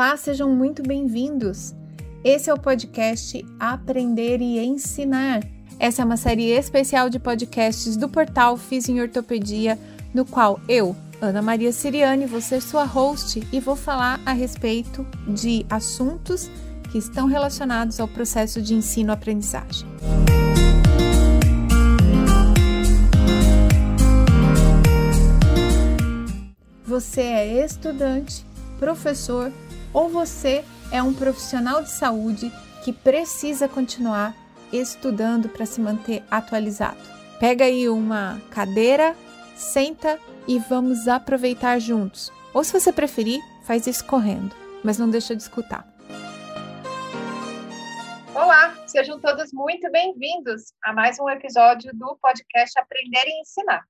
Olá, sejam muito bem-vindos. Esse é o podcast Aprender e Ensinar. Essa é uma série especial de podcasts do portal Fiz em Ortopedia, no qual eu, Ana Maria Siriane, vou ser sua host e vou falar a respeito de assuntos que estão relacionados ao processo de ensino-aprendizagem. Você é estudante, professor ou você é um profissional de saúde que precisa continuar estudando para se manter atualizado. Pega aí uma cadeira, senta e vamos aproveitar juntos. Ou se você preferir, faz isso correndo, mas não deixa de escutar. Olá, sejam todos muito bem-vindos a mais um episódio do podcast Aprender e Ensinar.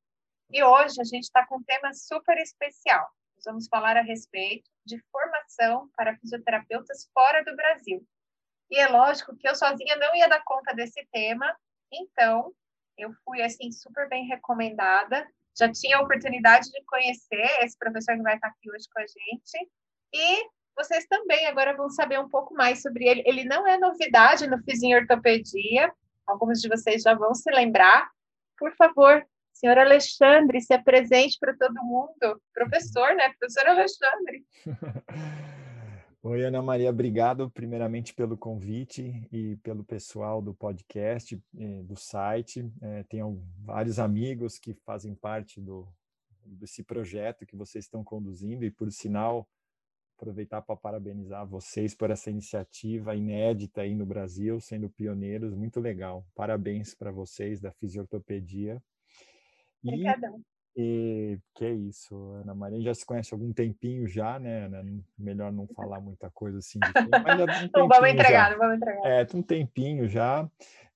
E hoje a gente está com um tema super especial. Nós vamos falar a respeito de formação para fisioterapeutas fora do Brasil. E é lógico que eu sozinha não ia dar conta desse tema, então eu fui assim super bem recomendada. Já tinha a oportunidade de conhecer esse professor que vai estar aqui hoje com a gente. E vocês também agora vão saber um pouco mais sobre ele. Ele não é novidade no Fizinho Ortopedia, alguns de vocês já vão se lembrar. Por favor, senhor Alexandre, se apresente para todo mundo. Professor, né? Professor Alexandre. Oi, Ana Maria, obrigado primeiramente pelo convite e pelo pessoal do podcast, eh, do site. É, tenho vários amigos que fazem parte do, desse projeto que vocês estão conduzindo e, por sinal, aproveitar para parabenizar vocês por essa iniciativa inédita aí no Brasil, sendo pioneiros, muito legal. Parabéns para vocês da Fisiortopedia. Obrigadão. E que é isso, Ana Maria já se conhece há algum tempinho já, né? Melhor não falar muita coisa assim. De tempo, mas um não vamos entregar, já. não vamos entregar. É, tem um tempinho já.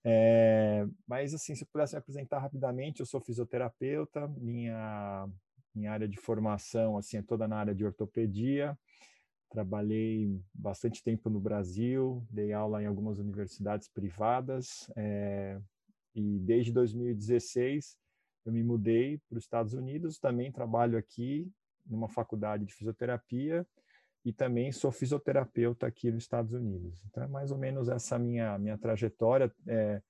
É, mas assim, se eu pudesse me apresentar rapidamente, eu sou fisioterapeuta, minha, minha área de formação assim é toda na área de ortopedia. Trabalhei bastante tempo no Brasil, dei aula em algumas universidades privadas é, e desde 2016 eu me mudei para os Estados Unidos, também trabalho aqui numa faculdade de fisioterapia e também sou fisioterapeuta aqui nos Estados Unidos. Então, é mais ou menos essa minha minha trajetória. É,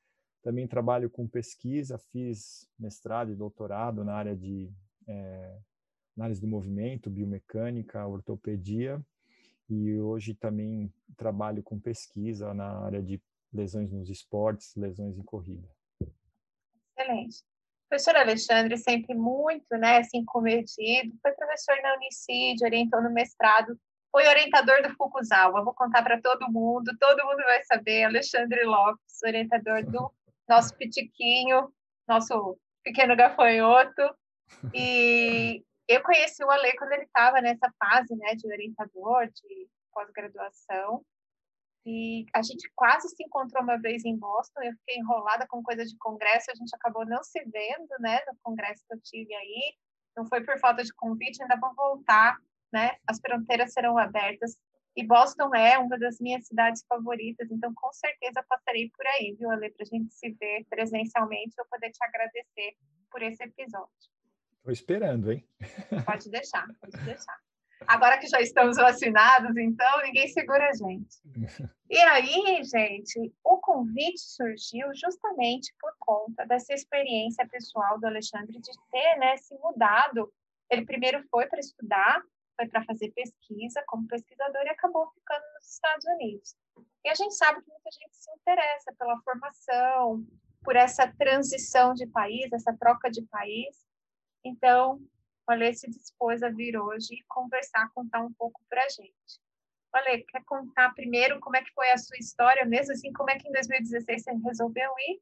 também trabalho com pesquisa, fiz mestrado e doutorado na área de é, análise do movimento, biomecânica, ortopedia, e hoje também trabalho com pesquisa na área de lesões nos esportes, lesões em corrida. Excelente professor Alexandre, sempre muito, né, assim, comedido, foi professor na Unicid, orientou no mestrado, foi orientador do Fukuzawa, vou contar para todo mundo, todo mundo vai saber, Alexandre Lopes, orientador do nosso pitiquinho, nosso pequeno gafanhoto, e eu conheci o Ale quando ele estava nessa fase, né, de orientador, de pós-graduação, e a gente quase se encontrou uma vez em Boston, eu fiquei enrolada com coisa de congresso, a gente acabou não se vendo, né, no congresso que eu tive aí. Não foi por falta de convite, ainda vou voltar, né? As fronteiras serão abertas. E Boston é uma das minhas cidades favoritas, então com certeza passarei por aí, viu, Ale, para a gente se ver presencialmente, eu poder te agradecer por esse episódio. Estou esperando, hein? Pode deixar, pode deixar. Agora que já estamos vacinados, então ninguém segura a gente. E aí, gente, o convite surgiu justamente por conta dessa experiência pessoal do Alexandre de ter né, se mudado. Ele primeiro foi para estudar, foi para fazer pesquisa como pesquisador e acabou ficando nos Estados Unidos. E a gente sabe que muita gente se interessa pela formação, por essa transição de país, essa troca de país. Então, o Ale se dispôs a vir hoje e conversar, contar um pouco para a gente. Ale, quer contar primeiro como é que foi a sua história, mesmo assim, como é que em 2016 você resolveu ir?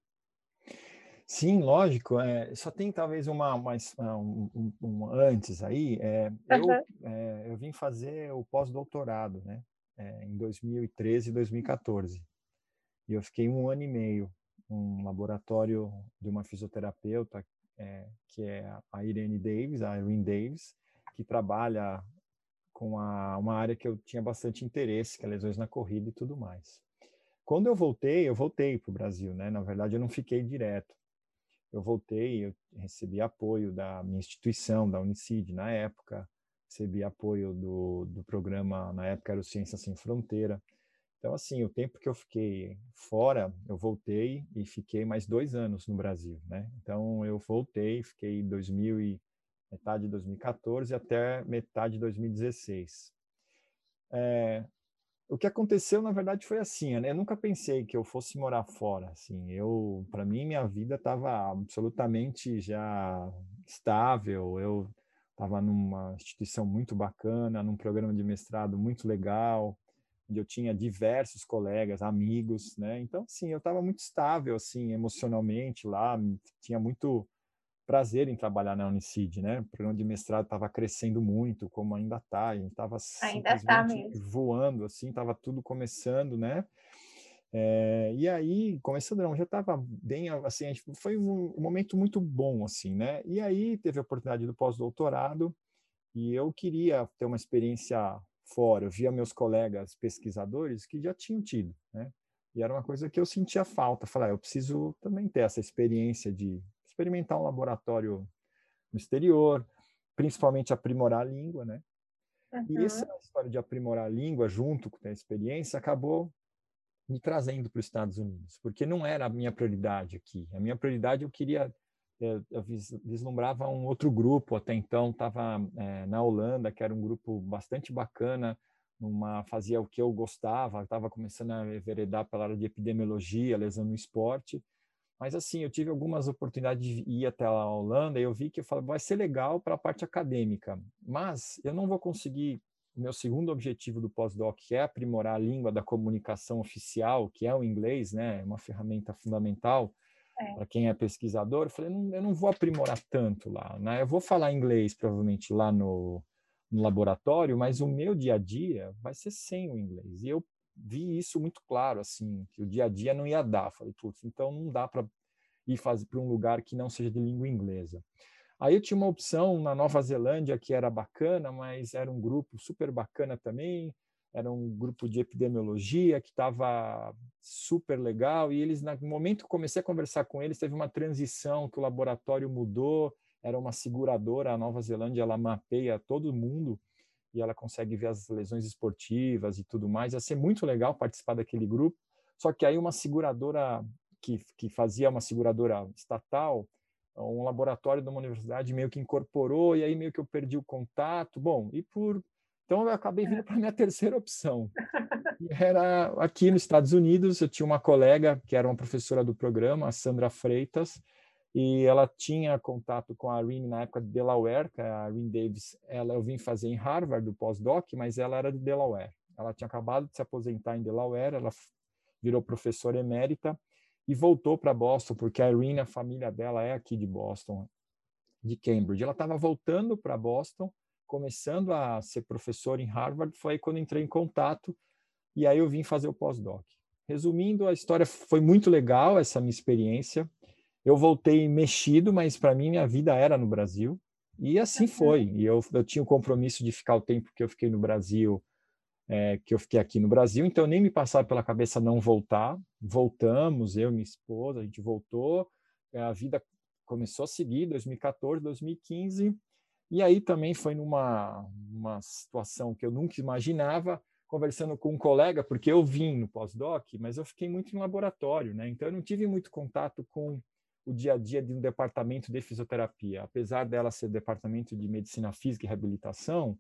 Sim, lógico. É, só tem talvez uma, uma um, um, um, antes aí. É, uhum. eu, é, eu vim fazer o pós-doutorado, né? É, em 2013 e 2014. E eu fiquei um ano e meio num laboratório de uma fisioterapeuta é, que é a Irene Davis, a Irene Davis, que trabalha com a, uma área que eu tinha bastante interesse, que é lesões na corrida e tudo mais. Quando eu voltei, eu voltei para o Brasil, né? Na verdade, eu não fiquei direto. Eu voltei, eu recebi apoio da minha instituição, da Unicid, na época. recebi apoio do, do programa, na época era o Ciência Sem Fronteira. Então, assim, o tempo que eu fiquei fora, eu voltei e fiquei mais dois anos no Brasil, né? Então, eu voltei, fiquei 2000 e, metade de 2014 até metade de 2016. É, o que aconteceu, na verdade, foi assim, né? Eu nunca pensei que eu fosse morar fora, assim. Eu, para mim, minha vida estava absolutamente já estável. Eu estava numa instituição muito bacana, num programa de mestrado muito legal, onde eu tinha diversos colegas, amigos, né? Então, assim, eu estava muito estável, assim, emocionalmente lá, tinha muito prazer em trabalhar na Unicid, né? O programa de mestrado estava crescendo muito, como ainda está, a gente estava tá voando, assim, estava tudo começando, né? É, e aí, começando não, já estava bem, assim, foi um, um, momento muito bom, assim, né? E aí teve a oportunidade do pós-doutorado e eu queria ter uma experiência fora. Eu via meus colegas pesquisadores que já tinham tido, né? E era uma coisa que eu sentia falta. Falar, ah, eu preciso também ter essa experiência de experimentar um laboratório no exterior, principalmente aprimorar a língua, né? Uhum. E essa história de aprimorar a língua junto com a experiência acabou me trazendo para os Estados Unidos, porque não era a minha prioridade aqui. A minha prioridade eu queria eu, eu vislumbrava um outro grupo até então estava é, na Holanda que era um grupo bastante bacana numa fazia o que eu gostava estava começando a enveredar pela área de epidemiologia lesão no esporte. Mas assim, eu tive algumas oportunidades de ir até a Holanda e eu vi que eu falei, vai ser legal para a parte acadêmica, mas eu não vou conseguir meu segundo objetivo do pós-doc, é aprimorar a língua da comunicação oficial, que é o inglês, né, é uma ferramenta fundamental é. para quem é pesquisador. Eu falei, não, eu não vou aprimorar tanto lá, né? Eu vou falar inglês provavelmente lá no, no laboratório, mas o meu dia a dia vai ser sem o inglês. E eu vi isso muito claro, assim, que o dia a dia não ia dar. Falei, putz, então não dá para ir fazer para um lugar que não seja de língua inglesa. Aí eu tinha uma opção na Nova Zelândia que era bacana, mas era um grupo super bacana também, era um grupo de epidemiologia que estava super legal e eles no momento que comecei a conversar com eles teve uma transição que o laboratório mudou, era uma seguradora, a Nova Zelândia ela mapeia todo mundo e ela consegue ver as lesões esportivas e tudo mais. Ia ser muito legal participar daquele grupo. Só que aí uma seguradora que, que fazia uma seguradora estatal, um laboratório de uma universidade meio que incorporou e aí meio que eu perdi o contato. Bom, e por então eu acabei vindo para a minha terceira opção. Era aqui nos Estados Unidos, eu tinha uma colega que era uma professora do programa, a Sandra Freitas, e ela tinha contato com a Irene na época de Delaware, que a Irene Davis, ela eu vim fazer em Harvard do pós-doc, mas ela era de Delaware. Ela tinha acabado de se aposentar em Delaware, ela virou professora emérita e voltou para Boston, porque a Irene, a família dela é aqui de Boston, de Cambridge. Ela estava voltando para Boston, começando a ser professora em Harvard, foi aí quando entrei em contato e aí eu vim fazer o pós-doc. Resumindo, a história foi muito legal, essa minha experiência eu voltei mexido, mas para mim minha vida era no Brasil. E assim foi. E eu, eu tinha o compromisso de ficar o tempo que eu fiquei no Brasil, é, que eu fiquei aqui no Brasil, então nem me passava pela cabeça não voltar. Voltamos, eu e minha esposa, a gente voltou. A vida começou a seguir, 2014, 2015. E aí também foi numa uma situação que eu nunca imaginava, conversando com um colega, porque eu vim no pós-doc, mas eu fiquei muito no laboratório, né? Então eu não tive muito contato com o dia a dia de um departamento de fisioterapia. Apesar dela ser departamento de medicina física e reabilitação,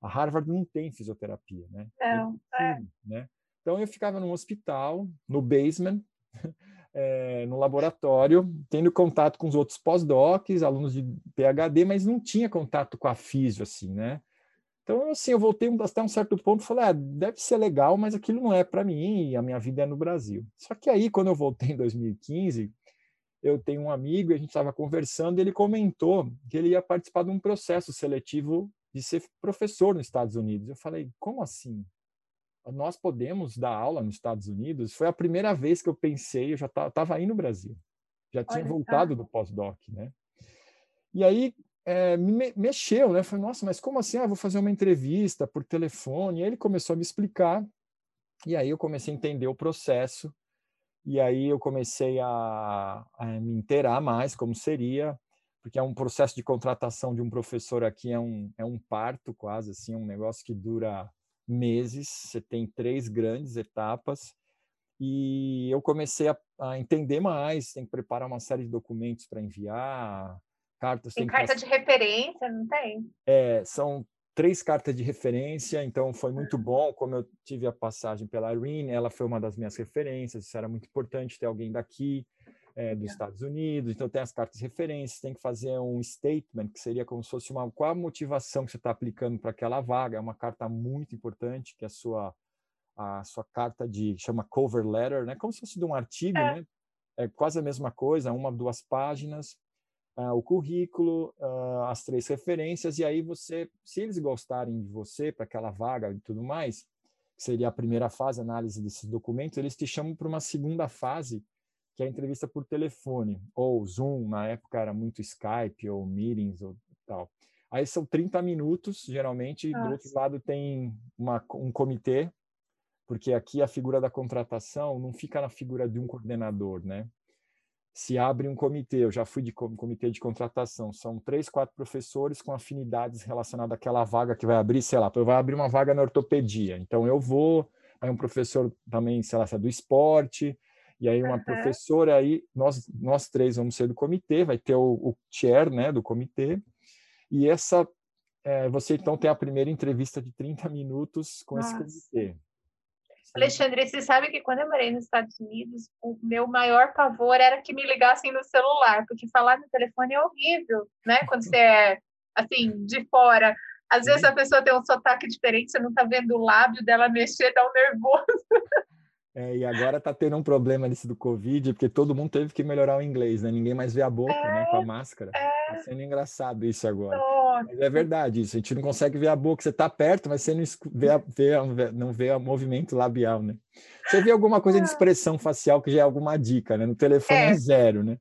a Harvard não tem fisioterapia, né? Não, é. né? Então eu ficava num hospital, no basement, é, no laboratório, tendo contato com os outros pós-docs, alunos de PhD, mas não tinha contato com a físio, assim, né? Então, assim, eu voltei até um certo ponto e falei, ah, deve ser legal, mas aquilo não é para mim a minha vida é no Brasil. Só que aí, quando eu voltei em 2015, eu tenho um amigo e a gente estava conversando e ele comentou que ele ia participar de um processo seletivo de ser professor nos Estados Unidos. Eu falei, como assim? Nós podemos dar aula nos Estados Unidos? Foi a primeira vez que eu pensei, eu já estava aí no Brasil, já tinha Olha, voltado tá. do pós-doc, né? E aí é, me mexeu, né? Falei, nossa, mas como assim? Ah, vou fazer uma entrevista por telefone. E aí ele começou a me explicar, e aí eu comecei a entender o processo e aí eu comecei a, a me inteirar mais como seria. porque é um processo de contratação de um professor aqui, é um, é um parto quase, assim, um negócio que dura meses, você tem três grandes etapas, e eu comecei a, a entender mais, tem que preparar uma série de documentos para enviar, cartas... Tem, tem carta que... de referência, não tem? É, são três cartas de referência, então foi muito bom. Como eu tive a passagem pela Irene, ela foi uma das minhas referências, isso era muito importante ter alguém daqui, é, dos Estados Unidos, então tem as cartas de referência, tem que fazer um statement, que seria como se fosse uma qual a motivação que você está aplicando para aquela vaga, é uma carta muito importante, que é a sua, a sua carta de, chama cover letter, né? como se fosse de um artigo, é. né? É quase a mesma coisa, uma, duas páginas, uh, o currículo, uh, as três referências, e aí você, se eles gostarem de você para aquela vaga e tudo mais, seria a primeira fase, análise desses documentos, eles te chamam para uma segunda fase, que é a entrevista por telefone, ou Zoom, na época era muito Skype, ou Meetings, ou tal. Aí são 30 minutos, geralmente, Nossa. do outro lado tem uma, um comitê, porque aqui a figura da contratação não fica na figura de um coordenador, né? Se abre um comitê, eu já fui de comitê de contratação, são três, quatro professores com afinidades relacionadas àquela vaga que vai abrir, sei lá, vai abrir uma vaga na ortopedia, então eu vou, aí um professor também, sei lá, é do esporte, e aí uma uhum. professora aí, nós, nós três vamos ser do comitê, vai ter o, o chair, né, do comitê, e essa, é, você então tem a primeira entrevista de 30 minutos com Nossa. esse comitê. Alexandre, você sabe que quando eu morei nos Estados Unidos, o meu maior pavor era que me ligassem no celular, porque falar no telefone é horrível, né? Quando você é, assim, de fora. Às vezes a pessoa tem um sotaque diferente, você não está vendo o lábio dela mexer, dá um nervoso. É, e agora está tendo um problema nesse do Covid, porque todo mundo teve que melhorar o inglês, né? Ninguém mais vê a boca, é, né? Com a é, máscara. É. Tá sendo engraçado isso agora. Mas é verdade isso. A gente não consegue ver a boca. Você está perto, mas você não vê, a, vê, não vê o movimento labial, né? Você vê alguma coisa de ah. expressão facial que já é alguma dica, né? No telefone é, é zero, né?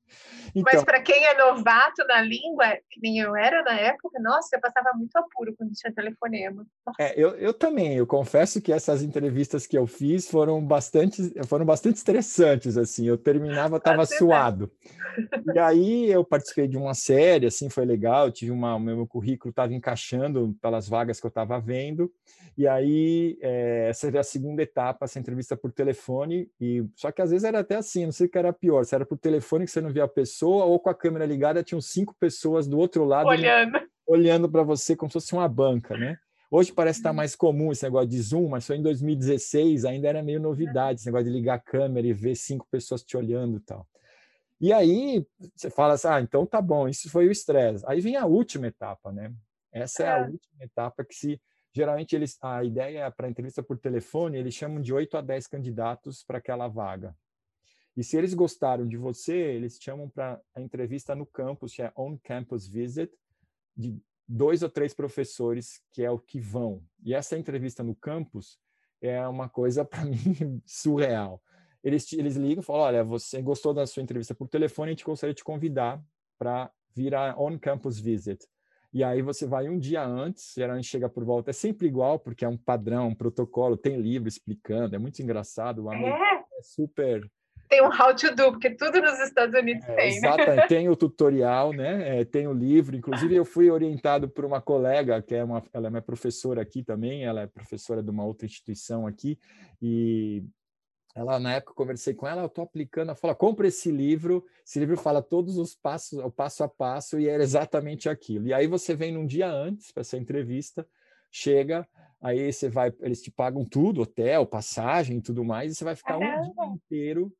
Então, Mas para quem é novato na língua, que nem eu era na época, nossa, eu passava muito apuro quando tinha telefonema. É, eu, eu também, eu confesso que essas entrevistas que eu fiz foram bastante, foram bastante estressantes, assim, eu terminava, estava suado. E aí eu participei de uma série, assim, foi legal, tive uma, o meu currículo estava encaixando pelas vagas que eu estava vendo, e aí é, essa era a segunda etapa, essa entrevista por telefone, e só que às vezes era até assim, não sei o que era pior, se era por telefone que você não via a pessoa, ou com a câmera ligada tinham cinco pessoas do outro lado olhando, olhando para você como se fosse uma banca, né? Hoje parece estar tá mais comum esse negócio de Zoom, mas foi em 2016, ainda era meio novidade esse negócio de ligar a câmera e ver cinco pessoas te olhando e tal. E aí você fala assim, ah, então tá bom, isso foi o estresse. Aí vem a última etapa, né? Essa é, é a última etapa que se geralmente eles a ideia é para entrevista por telefone, eles chamam de 8 a 10 candidatos para aquela vaga. E se eles gostaram de você, eles chamam para a entrevista no campus, que é on-campus visit, de dois ou três professores, que é o que vão. E essa entrevista no campus é uma coisa, para mim, surreal eles, eles ligam e falam: olha, você gostou da sua entrevista por telefone, a gente gostaria de te convidar para vir a on-campus visit. E aí você vai um dia antes, geralmente chega por volta, é sempre igual, porque é um padrão, um protocolo, tem livro explicando, é muito engraçado, o amigo é, é super... Tem um how to do, porque tudo nos Estados Unidos é, tem, exatamente, né? tem o tutorial, né? É, tem o livro, inclusive eu fui orientado por uma colega, que é uma, ela é minha professora aqui também, ela é professora de uma outra instituição aqui, e ela na época eu conversei com ela, eu estou aplicando, ela fala, compra esse livro, esse livro fala todos os passos, o passo a passo, e é exatamente aquilo. E aí você vem num dia antes para essa entrevista, chega, aí você vai, eles te pagam tudo, hotel, passagem e tudo mais, e você vai ficar um dia inteiro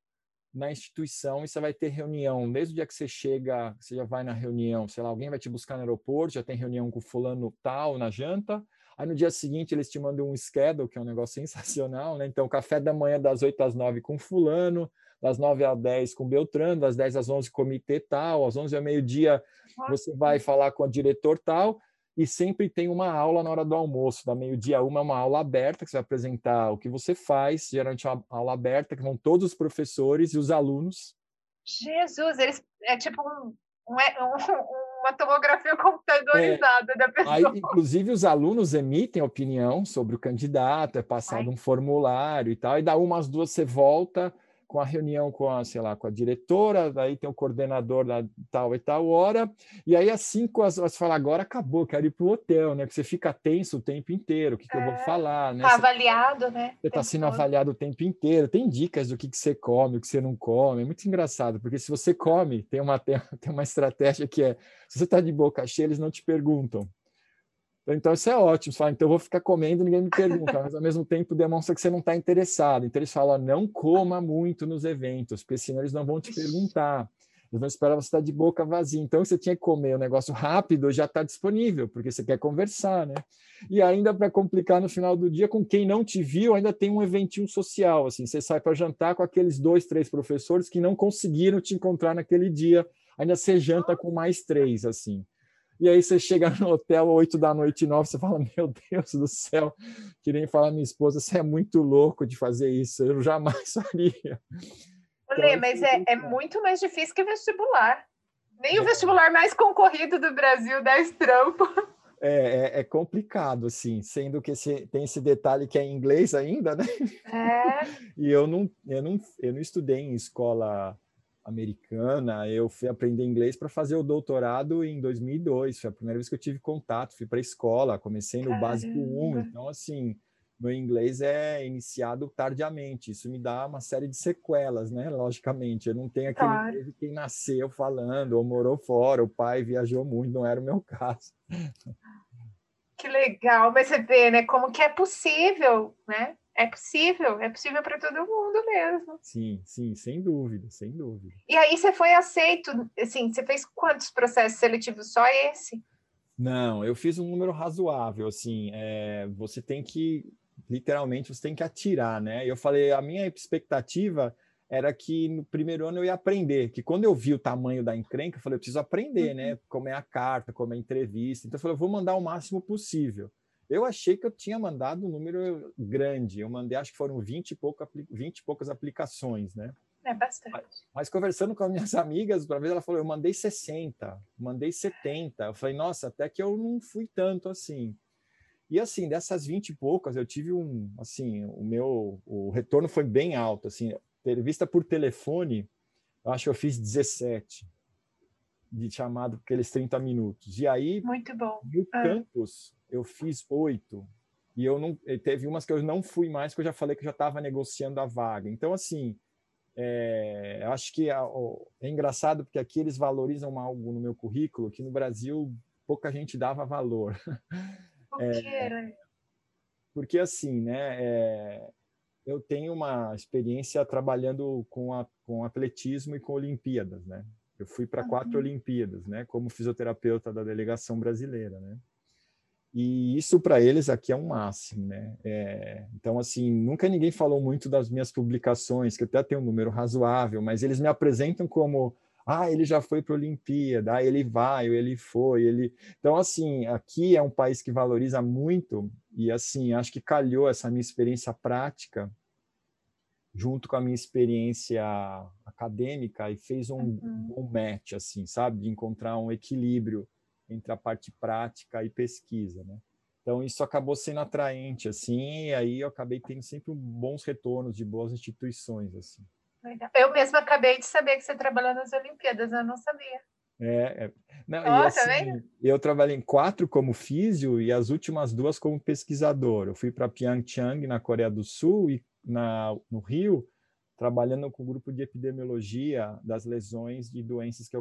na instituição e você vai ter reunião, desde o dia que você chega, você já vai na reunião, sei lá, alguém vai te buscar no aeroporto, já tem reunião com fulano tal na janta, Aí no dia seguinte eles te mandam um schedule, que é um negócio sensacional, né? Então, café da manhã das 8 às 9 com fulano, das 9 às 10 com Beltrano, das 10 às 11 comitê tal, às 11 ao meio-dia você vai falar com o diretor tal, e sempre tem uma aula na hora do almoço, da meio-dia uma é uma aula aberta, que você vai apresentar o que você faz, geralmente é uma aula aberta, que vão todos os professores e os alunos. Jesus, eles é tipo um, um, um uma tomografia computadorizada é, da pessoa. Aí, inclusive, os alunos emitem opinião sobre o candidato, é passado Ai. um formulário e tal, e dá umas duas você volta com a reunião com a, sei lá, com a diretora, daí tem o coordenador da tal e tal hora, e aí às cinco horas você fala, agora acabou, quero ir para o hotel, né? Que você fica tenso o tempo inteiro, o que, que é, eu vou é, falar, né? Tá avaliado, né? Você está sendo todo. avaliado o tempo inteiro, tem dicas do que, que você come, o que você não come, é muito engraçado, porque se você come, tem uma, tem uma estratégia que é, se você está de boca cheia, eles não te perguntam. Então, isso é ótimo. Você fala, então, eu vou ficar comendo, ninguém me pergunta, mas ao mesmo tempo demonstra que você não está interessado. Então, eles falam, não coma muito nos eventos, porque senão eles não vão te perguntar. Eles vão esperar você estar tá de boca vazia. Então, você tinha que comer um negócio rápido, já está disponível, porque você quer conversar, né? E ainda para complicar no final do dia, com quem não te viu, ainda tem um eventinho social. Assim, você sai para jantar com aqueles dois, três professores que não conseguiram te encontrar naquele dia. Ainda você janta com mais três, assim. E aí você chega no hotel oito da noite, nove, você fala, meu Deus do céu, que nem falar minha esposa, você é muito louco de fazer isso, eu jamais faria. Olê, então, mas é, é muito mais difícil que vestibular. Nem é. o vestibular mais concorrido do Brasil dá esse trampo. É, é, é, complicado, assim, sendo que esse, tem esse detalhe que é em inglês ainda, né? É. e eu não, eu, não, eu não estudei em escola americana, eu fui aprender inglês para fazer o doutorado em 2002. Foi a primeira vez que eu tive contato. Fui para a escola, comecei no Caramba. básico 1. Então, assim, meu inglês é iniciado tardiamente. Isso me dá uma série de sequelas, né? Logicamente, eu não tenho aquele claro. inglês de quem nasceu falando ou morou fora, o pai viajou muito, não era o meu caso. Que legal, mas você vê, né, como que é possível, né? É possível, é possível para todo mundo mesmo. Sim, sim, sem dúvida, sem dúvida. E aí você foi aceito, assim, você fez quantos processos seletivos? Só esse? Não, eu fiz um número razoável, assim, é, você tem que, literalmente, você tem que atirar, né? Eu falei, a minha expectativa era que no primeiro ano eu ia aprender, que quando eu vi o tamanho da encrenca, eu falei, eu preciso aprender, né? uhum. né? Como é a carta, como é a entrevista. Então eu falei, eu vou mandar o máximo possível. Eu achei que eu tinha mandado um número grande. Eu mandei, acho que foram 20 e, pouco, 20 e poucas aplicações, né? É bastante. Mas, mas conversando com as minhas amigas, uma vez ela falou, eu mandei 60, mandei 70. Eu falei, nossa, até que eu não fui tanto assim. E assim, dessas 20 e poucas, eu tive um, assim, o meu, o retorno foi bem alto, assim, entrevista por telefone, eu acho que eu fiz 17 de chamado aqueles 30 minutos. E aí, muito bom. No ah. campus, eu fiz oito. E eu não teve umas que eu não fui mais, que eu já falei que eu já estava negociando a vaga. Então, assim, é, acho que é, é engraçado porque aqui eles valorizam algo no meu currículo que no Brasil pouca gente dava valor. Por é? Né? porque assim, né? É, eu tenho uma experiência trabalhando com, a, com atletismo e com Olimpíadas, né? Eu fui para quatro uhum. Olimpíadas, né? Como fisioterapeuta da delegação brasileira, né? E isso para eles aqui é um máximo, né? É, então, assim, nunca ninguém falou muito das minhas publicações, que até tem um número razoável, mas eles me apresentam como, ah, ele já foi para a Olimpíada, ah, ele vai, ou ele foi, ele. Então, assim, aqui é um país que valoriza muito, e assim, acho que calhou essa minha experiência prática junto com a minha experiência acadêmica e fez um uhum. bom match, assim, sabe? De encontrar um equilíbrio entre a parte prática e pesquisa, né? Então isso acabou sendo atraente assim, e aí eu acabei tendo sempre bons retornos de boas instituições assim. Eu mesma acabei de saber que você trabalhou nas Olimpíadas, eu não sabia. É, é. Não, oh, assim, tá eu trabalhei em quatro como físio e as últimas duas como pesquisador. Eu fui para Pyeongchang, na Coreia do Sul, e na, no Rio, trabalhando com o grupo de epidemiologia das lesões de doenças que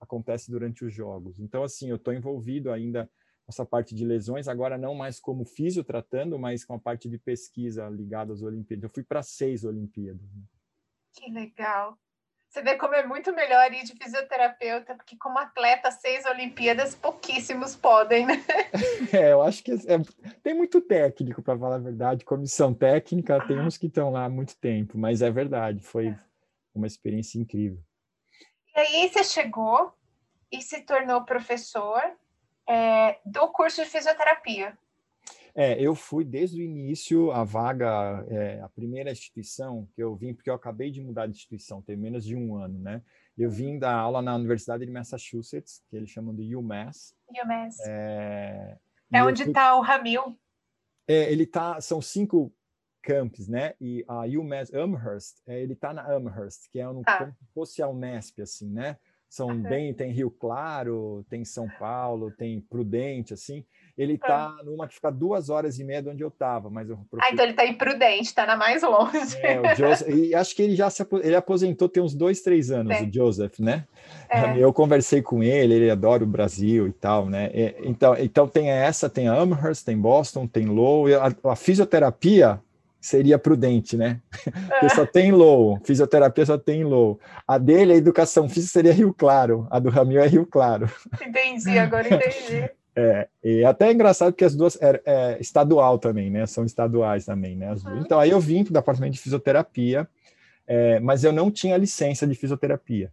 acontecem durante os jogos. Então, assim, eu estou envolvido ainda essa parte de lesões, agora não mais como físio tratando, mas com a parte de pesquisa ligada às Olimpíadas. Eu fui para seis Olimpíadas. Né? Que legal. Você vê como é muito melhor ir de fisioterapeuta, porque como atleta, seis Olimpíadas, pouquíssimos podem, né? É, eu acho que é, tem muito técnico, para falar a verdade. Comissão técnica, ah. tem uns que estão lá há muito tempo, mas é verdade, foi é. uma experiência incrível. E aí você chegou e se tornou professor é, do curso de fisioterapia. É, eu fui desde o início, a vaga, é, a primeira instituição que eu vim, porque eu acabei de mudar de instituição, tem menos de um ano, né? Eu vim da aula na Universidade de Massachusetts, que eles chamam de UMass. UMass. É, é onde está o Ramil. É, ele tá, são cinco campus, né? E a UMass Amherst, é, ele está na Amherst, que é um ah. como se fosse a Unesp, assim, né? São bem, tem Rio Claro, tem São Paulo, tem Prudente, assim. Ele está uhum. numa que fica duas horas e meia de onde eu estava, mas eu Ah, então ele está em Prudente, está na mais longe. É, Joseph, e acho que ele já se ele aposentou tem uns dois, três anos, Sim. o Joseph, né? É. Eu conversei com ele, ele adora o Brasil e tal, né? então, então tem essa, tem a Amherst, tem Boston, tem Lowell, a, a fisioterapia seria prudente, né? Porque só tem low, fisioterapia só tem low. A dele, a educação física seria Rio Claro, a do Ramil é Rio Claro. Entendi, agora entendi. É, e até é engraçado que as duas é, é estadual também, né? São estaduais também, né? Uhum. Então aí eu vim para o departamento de fisioterapia, é, mas eu não tinha licença de fisioterapia.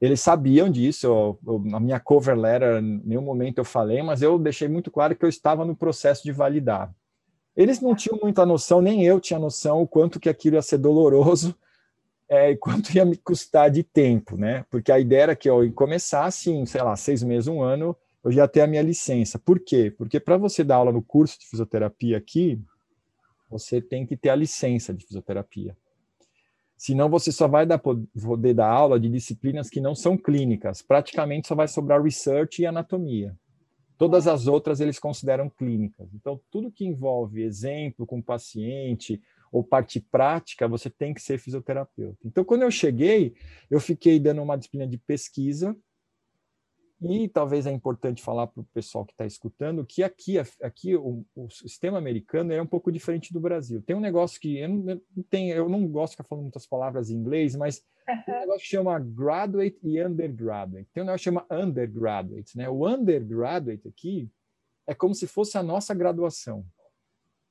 Eles sabiam disso, eu, eu, na minha cover letter, em nenhum momento eu falei, mas eu deixei muito claro que eu estava no processo de validar. Eles não tinham muita noção, nem eu tinha noção o quanto que aquilo ia ser doloroso é, e quanto ia me custar de tempo, né? Porque a ideia era que eu começasse em, sei lá, seis meses, um ano, eu já ter a minha licença. Por quê? Porque para você dar aula no curso de fisioterapia aqui, você tem que ter a licença de fisioterapia. Senão você só vai dar, poder dar aula de disciplinas que não são clínicas. Praticamente só vai sobrar research e anatomia. Todas as outras eles consideram clínicas. Então, tudo que envolve exemplo com paciente ou parte prática, você tem que ser fisioterapeuta. Então, quando eu cheguei, eu fiquei dando uma disciplina de pesquisa, e talvez é importante falar para o pessoal que está escutando que aqui, aqui o, o, sistema americano é um pouco diferente do Brasil. Tem um negócio que eu não, eu tenho, eu não gosto de ficar falando muitas palavras em inglês, mas uhum. tem um negócio que chama graduate e undergraduate. Tem um negócio que chama undergraduate. Né? O undergraduate aqui é como se fosse a nossa graduação.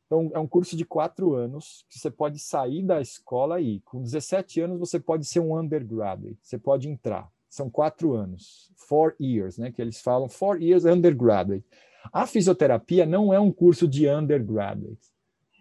Então, é um curso de quatro anos que você pode sair da escola aí. Com 17 anos, você pode ser um undergraduate, você pode entrar são quatro anos, four years, né? Que eles falam four years undergraduate. A fisioterapia não é um curso de undergraduate.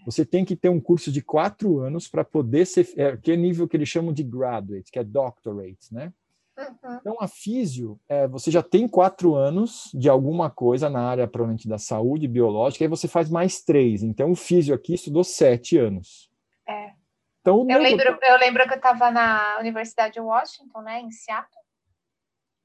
Você tem que ter um curso de quatro anos para poder ser, é, que é nível que eles chamam de graduate, que é doctorate, né? Uhum. Então, a físio, é, você já tem quatro anos de alguma coisa na área, provavelmente, da saúde biológica, aí você faz mais três. Então, o físio aqui estudou sete anos. É. Então, eu, lembro, eu lembro que eu estava na Universidade de Washington, né, em Seattle,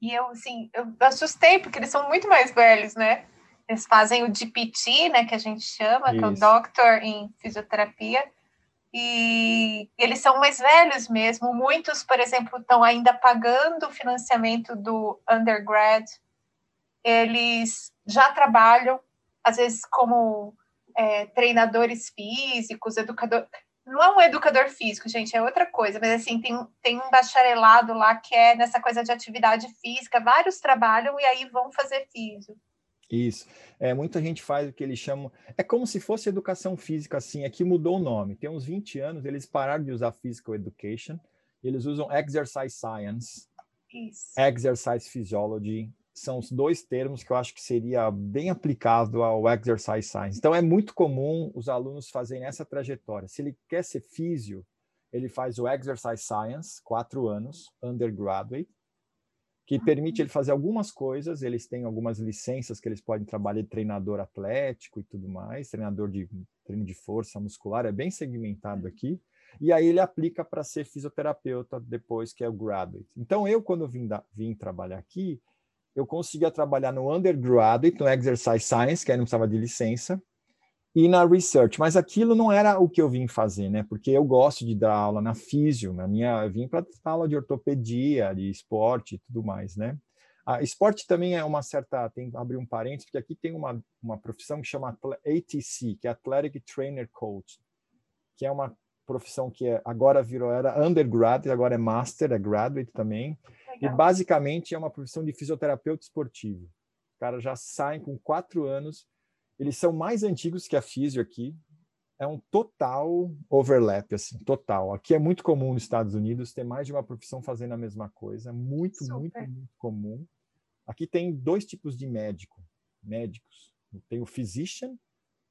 e eu, assim, eu assustei, porque eles são muito mais velhos, né? Eles fazem o DPT, né, que a gente chama, Isso. que é o Doctor em Fisioterapia, e eles são mais velhos mesmo. Muitos, por exemplo, estão ainda pagando o financiamento do undergrad. Eles já trabalham, às vezes, como é, treinadores físicos, educadores não é um educador físico, gente, é outra coisa, mas assim, tem, tem um bacharelado lá que é nessa coisa de atividade física, vários trabalham e aí vão fazer físico. Isso. É, muita gente faz o que eles chamam. É como se fosse educação física, assim. Aqui mudou o nome. Tem uns 20 anos, eles pararam de usar Physical Education. Eles usam Exercise Science, Isso. Exercise Physiology, são os dois termos que eu acho que seria bem aplicado ao exercise science. Então é muito comum os alunos fazerem essa trajetória. Se ele quer ser físio, ele faz o exercise science, quatro anos, undergraduate, que permite ele fazer algumas coisas. Eles têm algumas licenças que eles podem trabalhar de treinador atlético e tudo mais, treinador de treino de força muscular, é bem segmentado aqui. E aí ele aplica para ser fisioterapeuta depois que é o graduate. Então eu quando vim, da, vim trabalhar aqui, eu conseguia trabalhar no undergraduate, no exercise science, que aí não precisava de licença, e na research, mas aquilo não era o que eu vim fazer, né? Porque eu gosto de dar aula na físio, na minha, eu vim para aula de ortopedia, de esporte e tudo mais, né? A esporte também é uma certa, tem abrir um parênteses, porque aqui tem uma, uma profissão que chama ATC, que é Athletic Trainer Coach, que é uma profissão que é, agora virou, era undergrad, agora é master, é graduate também, Legal. E basicamente é uma profissão de fisioterapeuta esportivo. Os caras já saem com quatro anos, eles são mais antigos que a físio aqui. É um total overlap, assim, total. Aqui é muito comum nos Estados Unidos ter mais de uma profissão fazendo a mesma coisa. Muito, Super. muito, muito comum. Aqui tem dois tipos de médico, médicos. Tem o physician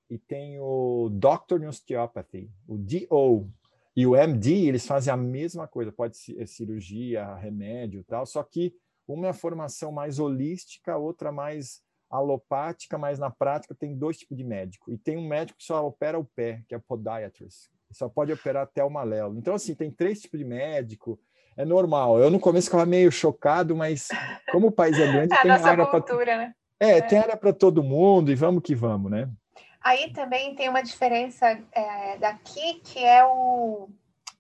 e tem o doctor in osteopathy, o DO, e o MD, eles fazem a mesma coisa, pode ser cirurgia, remédio tal, só que uma é a formação mais holística, outra mais alopática, mas na prática tem dois tipos de médico. E tem um médico que só opera o pé, que é o podiatrist, Só pode operar até o malelo. Então, assim, tem três tipos de médico. É normal. Eu no começo ficava meio chocado, mas como o país é grande, é tem área para né? É, é, tem área para todo mundo e vamos que vamos, né? Aí também tem uma diferença é, daqui, que é o,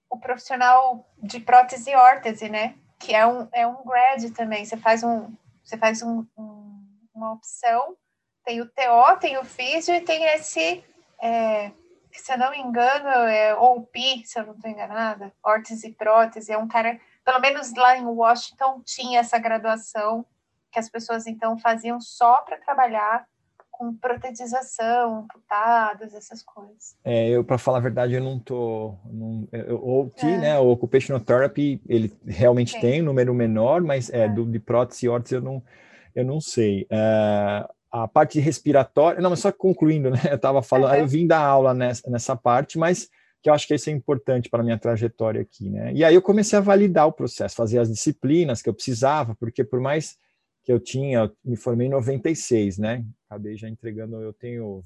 o profissional de prótese e órtese, né? Que é um, é um grad também. Você faz, um, você faz um, um, uma opção, tem o TO, tem o físio e tem esse, é, se eu não me engano, é OP, se eu não estou enganada, órtese e prótese. É um cara, pelo menos lá em Washington, tinha essa graduação que as pessoas então faziam só para trabalhar com protetização, amputados, essas coisas. É, eu, para falar a verdade, eu não tô. Não, o OT, é. né? O Occupational Therapy, ele realmente Sim. tem um número menor, mas é, é. Do, de prótese e órtese eu não, eu não sei. É, a parte respiratória, não, mas só concluindo, né? Eu estava falando, eu vim dar aula nessa, nessa parte, mas que eu acho que isso é importante para a minha trajetória aqui, né? E aí eu comecei a validar o processo, fazer as disciplinas que eu precisava, porque por mais que eu tinha, eu me formei em 96, né? Acabei já entregando, eu tenho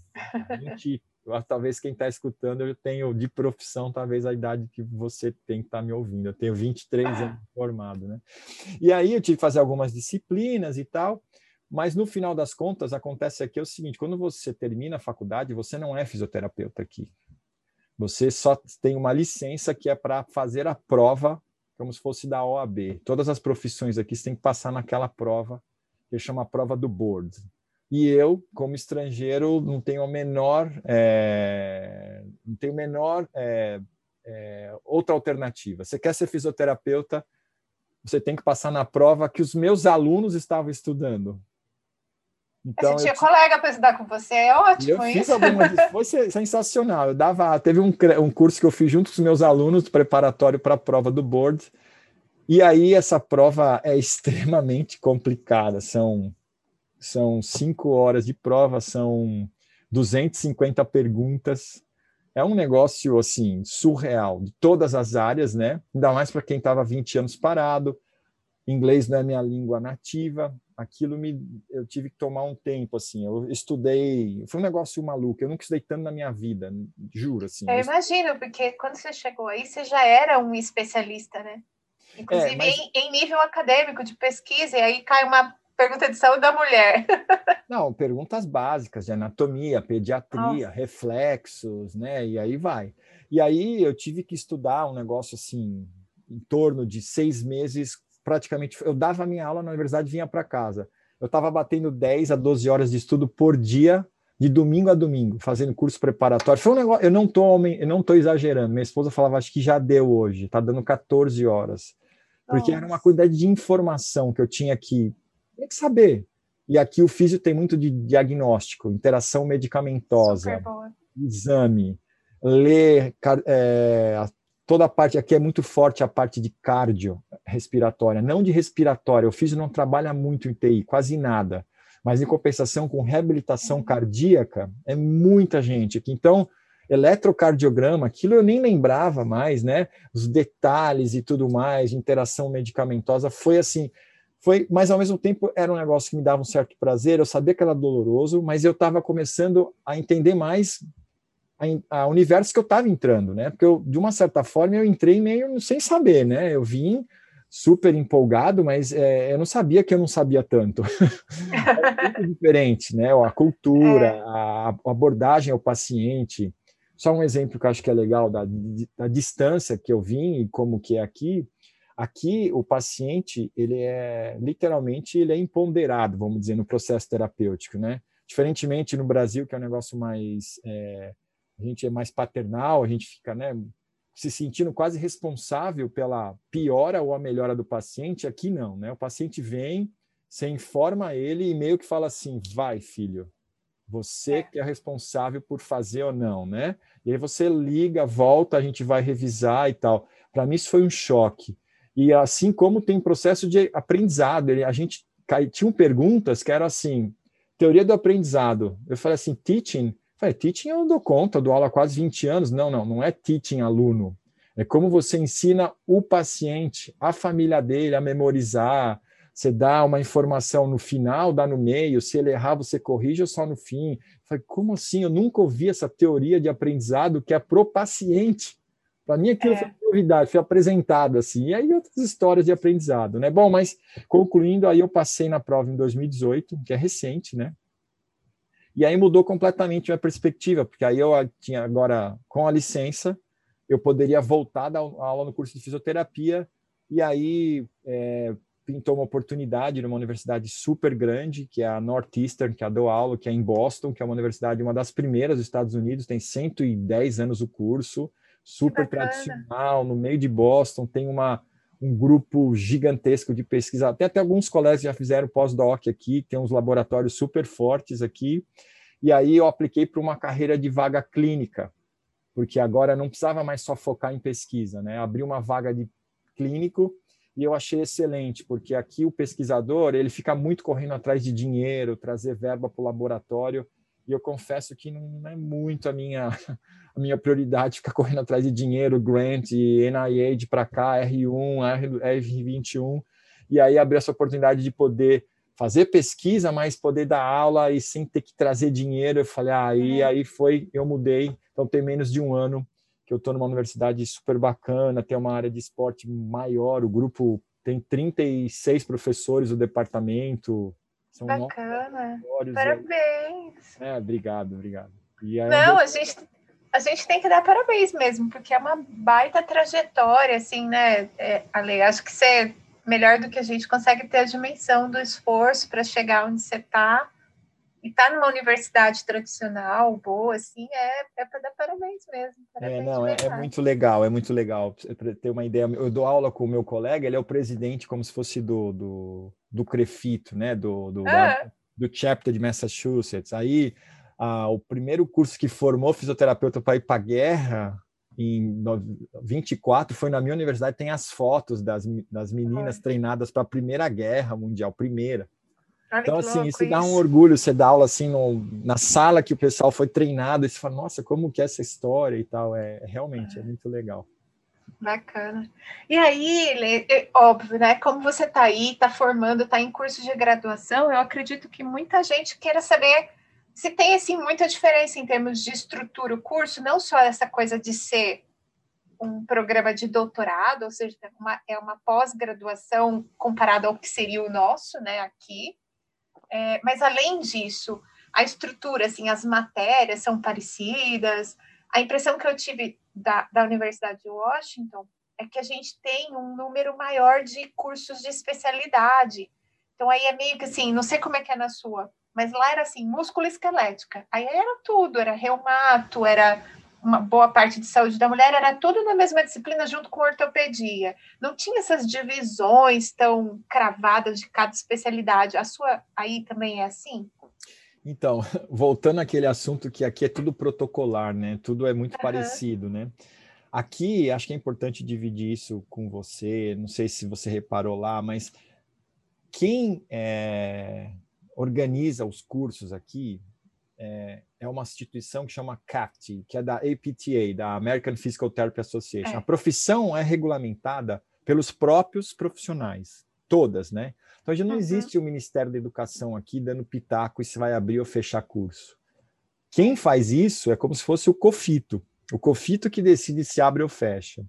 20, talvez quem está escutando, eu tenho de profissão, talvez a idade que você tem que estar tá me ouvindo. Eu tenho 23 anos formado, né? E aí eu tive que fazer algumas disciplinas e tal, mas no final das contas, acontece aqui é o seguinte: quando você termina a faculdade, você não é fisioterapeuta aqui. Você só tem uma licença que é para fazer a prova, como se fosse da OAB. Todas as profissões aqui você tem que passar naquela prova que chama a prova do board. E eu, como estrangeiro, não tenho a menor, é, não tenho menor é, é, outra alternativa. Você quer ser fisioterapeuta, você tem que passar na prova que os meus alunos estavam estudando. Então, você tinha eu, colega para estudar com você, é ótimo eu isso. Algumas, foi sensacional. Eu dava, teve um, um curso que eu fiz junto com os meus alunos, preparatório para a prova do board, e aí essa prova é extremamente complicada. São, são cinco horas de prova, são 250 perguntas. É um negócio assim surreal de todas as áreas, né? Ainda mais para quem estava 20 anos parado. Inglês não é minha língua nativa. Aquilo me eu tive que tomar um tempo assim. Eu estudei, foi um negócio maluco. Eu nunca estudei tanto na minha vida, juro assim. Eu imagino, porque quando você chegou aí, você já era um especialista, né? Inclusive é, mas... em, em, nível acadêmico de pesquisa, e aí cai uma pergunta de saúde da mulher. Não, perguntas básicas de anatomia, pediatria, Nossa. reflexos, né? E aí vai. E aí eu tive que estudar um negócio assim, em torno de seis meses, praticamente. Eu dava a minha aula na universidade vinha para casa. Eu estava batendo 10 a 12 horas de estudo por dia, de domingo a domingo, fazendo curso preparatório. Foi um negócio, eu não tô, eu não tô exagerando. Minha esposa falava, acho que já deu hoje, tá dando 14 horas porque Nossa. era uma quantidade de informação que eu tinha que, tinha que saber. E aqui o físio tem muito de diagnóstico, interação medicamentosa, exame, ler, é, toda a parte aqui é muito forte a parte de cardio respiratória, não de respiratória. O físio não trabalha muito em TI, quase nada. Mas em compensação com reabilitação uhum. cardíaca, é muita gente aqui. Então, eletrocardiograma, aquilo eu nem lembrava mais, né? Os detalhes e tudo mais, interação medicamentosa, foi assim, foi, mas ao mesmo tempo era um negócio que me dava um certo prazer, eu sabia que era doloroso, mas eu estava começando a entender mais a, a universo que eu estava entrando, né? Porque eu, de uma certa forma eu entrei meio sem saber, né? Eu vim super empolgado, mas é, eu não sabia que eu não sabia tanto. é muito diferente, né? A cultura, é. a, a abordagem ao paciente, só um exemplo que eu acho que é legal da, da distância que eu vim e como que é aqui. Aqui o paciente ele é literalmente ele é empoderado, vamos dizer, no processo terapêutico, né? Diferentemente no Brasil que é um negócio mais é, a gente é mais paternal, a gente fica, né, se sentindo quase responsável pela piora ou a melhora do paciente. Aqui não, né? O paciente vem, você informa ele e meio que fala assim: vai, filho, você é. que é responsável por fazer ou não, né? E aí você liga, volta, a gente vai revisar e tal. Para mim isso foi um choque. E assim como tem processo de aprendizado, a gente tinha perguntas que eram assim, teoria do aprendizado. Eu falei assim, teaching? Eu falei, teaching eu dou conta, eu dou aula há quase 20 anos. Não, não, não é teaching aluno. É como você ensina o paciente, a família dele a memorizar, você dá uma informação no final, dá no meio, se ele errar, você corrige ou só no fim. Eu falei, como assim? Eu nunca ouvi essa teoria de aprendizado que é pro paciente. Para mim, aquilo é. foi novidade, foi apresentado assim. E aí, outras histórias de aprendizado, né? Bom, mas concluindo, aí eu passei na prova em 2018, que é recente, né? E aí mudou completamente a minha perspectiva, porque aí eu tinha agora, com a licença, eu poderia voltar da aula no curso de fisioterapia, e aí é, pintou uma oportunidade numa universidade super grande, que é a Northeastern, que é a dou aula, que é em Boston, que é uma universidade, uma das primeiras dos Estados Unidos, tem 110 anos o curso, super tradicional, no meio de Boston, tem uma, um grupo gigantesco de pesquisa, até, até alguns colegas já fizeram pós-doc aqui, tem uns laboratórios super fortes aqui, e aí eu apliquei para uma carreira de vaga clínica, porque agora não precisava mais só focar em pesquisa, né? Abri uma vaga de clínico, e eu achei excelente, porque aqui o pesquisador ele fica muito correndo atrás de dinheiro, trazer verba para o laboratório, e eu confesso que não é muito a minha, a minha prioridade ficar correndo atrás de dinheiro, grant, NIH para cá, R1, R21, e aí abrir essa oportunidade de poder fazer pesquisa, mas poder dar aula e sem ter que trazer dinheiro. Eu falei, ah, aí, aí foi, eu mudei, então tem menos de um ano que eu estou numa universidade super bacana, tem uma área de esporte maior, o grupo tem 36 professores do departamento. São Bacana. Parabéns. É, obrigado, obrigado. Não, a gente, a gente tem que dar parabéns mesmo, porque é uma baita trajetória, assim, né, é, Ale? Acho que você, melhor do que a gente, consegue ter a dimensão do esforço para chegar onde você está e tá numa universidade tradicional, boa, assim, é, é para dar parabéns mesmo. É, parabéns é, não, é, é, muito legal, é muito legal. Para ter uma ideia, eu dou aula com o meu colega, ele é o presidente como se fosse do, do, do CREFITO, né, do, do, ah. do chapter de Massachusetts. Aí, ah, o primeiro curso que formou fisioterapeuta para ir para a guerra, em 24, foi na minha universidade, tem as fotos das, das meninas treinadas para a Primeira Guerra Mundial, primeira. Olha então, assim, isso, isso dá um orgulho, você dá aula assim no, na sala que o pessoal foi treinado, e você fala, nossa, como que é essa história e tal. É realmente é muito legal. Bacana. E aí, é óbvio, né? Como você está aí, está formando, está em curso de graduação, eu acredito que muita gente queira saber se tem assim muita diferença em termos de estrutura o curso, não só essa coisa de ser um programa de doutorado, ou seja, é uma, é uma pós-graduação comparado ao que seria o nosso, né, aqui, é, mas além disso, a estrutura, assim, as matérias são parecidas. A impressão que eu tive da, da Universidade de Washington é que a gente tem um número maior de cursos de especialidade. Então aí é meio que assim, não sei como é que é na sua, mas lá era assim, músculo esquelética. Aí era tudo, era reumato, era uma boa parte de saúde da mulher, era tudo na mesma disciplina junto com ortopedia. Não tinha essas divisões tão cravadas de cada especialidade. A sua aí também é assim? Então, voltando àquele assunto que aqui é tudo protocolar, né? Tudo é muito uhum. parecido, né? Aqui, acho que é importante dividir isso com você. Não sei se você reparou lá, mas quem é, organiza os cursos aqui é, é uma instituição que chama CAPT, que é da APTA, da American Physical Therapy Association. É. A profissão é regulamentada pelos próprios profissionais, todas, né? Então já não uhum. existe o Ministério da Educação aqui dando pitaco e se vai abrir ou fechar curso. Quem faz isso é como se fosse o COFITO, o COFITO que decide se abre ou fecha.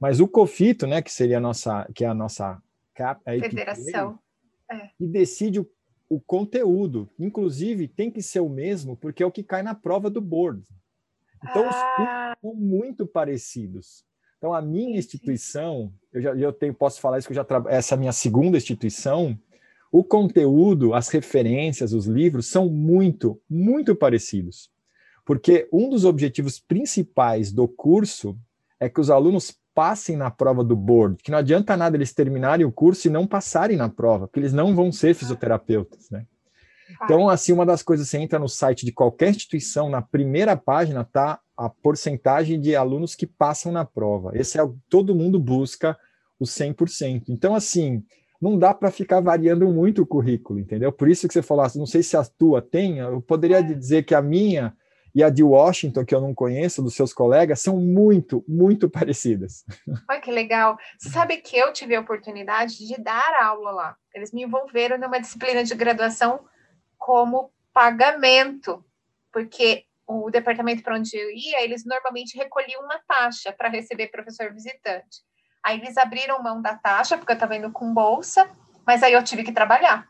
Mas o COFITO, né, que seria a nossa, que é a nossa a APTA, Federação, é. que decide o o conteúdo, inclusive, tem que ser o mesmo, porque é o que cai na prova do board. Então, ah. os cursos são muito parecidos. Então, a minha instituição, eu já eu tenho, posso falar isso que eu já trabalho, essa é a minha segunda instituição, o conteúdo, as referências, os livros são muito, muito parecidos. Porque um dos objetivos principais do curso é que os alunos passem na prova do board, que não adianta nada eles terminarem o curso e não passarem na prova, porque eles não vão ser fisioterapeutas, né? Então, assim, uma das coisas, você entra no site de qualquer instituição, na primeira página tá a porcentagem de alunos que passam na prova. Esse é o todo mundo busca o 100%. Então, assim, não dá para ficar variando muito o currículo, entendeu? Por isso que você falou, assim, não sei se a tua tem, eu poderia é. dizer que a minha e a de Washington, que eu não conheço, dos seus colegas, são muito, muito parecidas. Olha que legal. Você sabe que eu tive a oportunidade de dar aula lá. Eles me envolveram numa disciplina de graduação como pagamento, porque o departamento para onde eu ia, eles normalmente recolhiam uma taxa para receber professor visitante. Aí eles abriram mão da taxa, porque eu estava indo com bolsa, mas aí eu tive que trabalhar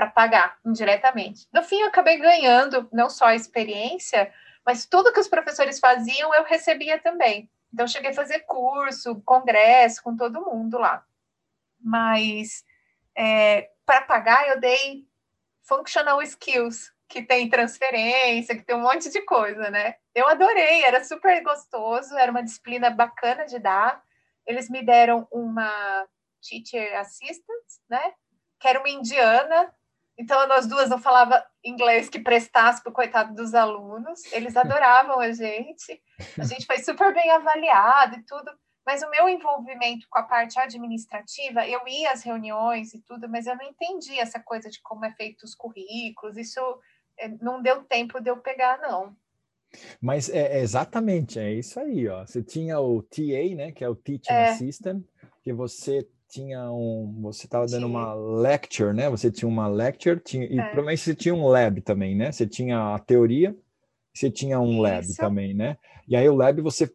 para pagar indiretamente. No fim, eu acabei ganhando não só a experiência, mas tudo que os professores faziam eu recebia também. Então, cheguei a fazer curso, congresso com todo mundo lá. Mas, é, para pagar, eu dei functional skills, que tem transferência, que tem um monte de coisa, né? Eu adorei, era super gostoso, era uma disciplina bacana de dar. Eles me deram uma teacher assistant, né? Que era uma indiana, então, nós duas não falava inglês que prestasse para o coitado dos alunos. Eles adoravam a gente. A gente foi super bem avaliado e tudo. Mas o meu envolvimento com a parte administrativa, eu ia às reuniões e tudo, mas eu não entendi essa coisa de como é feito os currículos. Isso eh, não deu tempo de eu pegar, não. Mas é, é exatamente, é isso aí, ó. Você tinha o TA, né, que é o Teaching é. Assistant, que você tinha um. Você estava dando uma lecture, né? Você tinha uma lecture, tinha, e é. provavelmente você tinha um lab também, né? Você tinha a teoria, você tinha um Isso. lab também, né? E aí o lab você.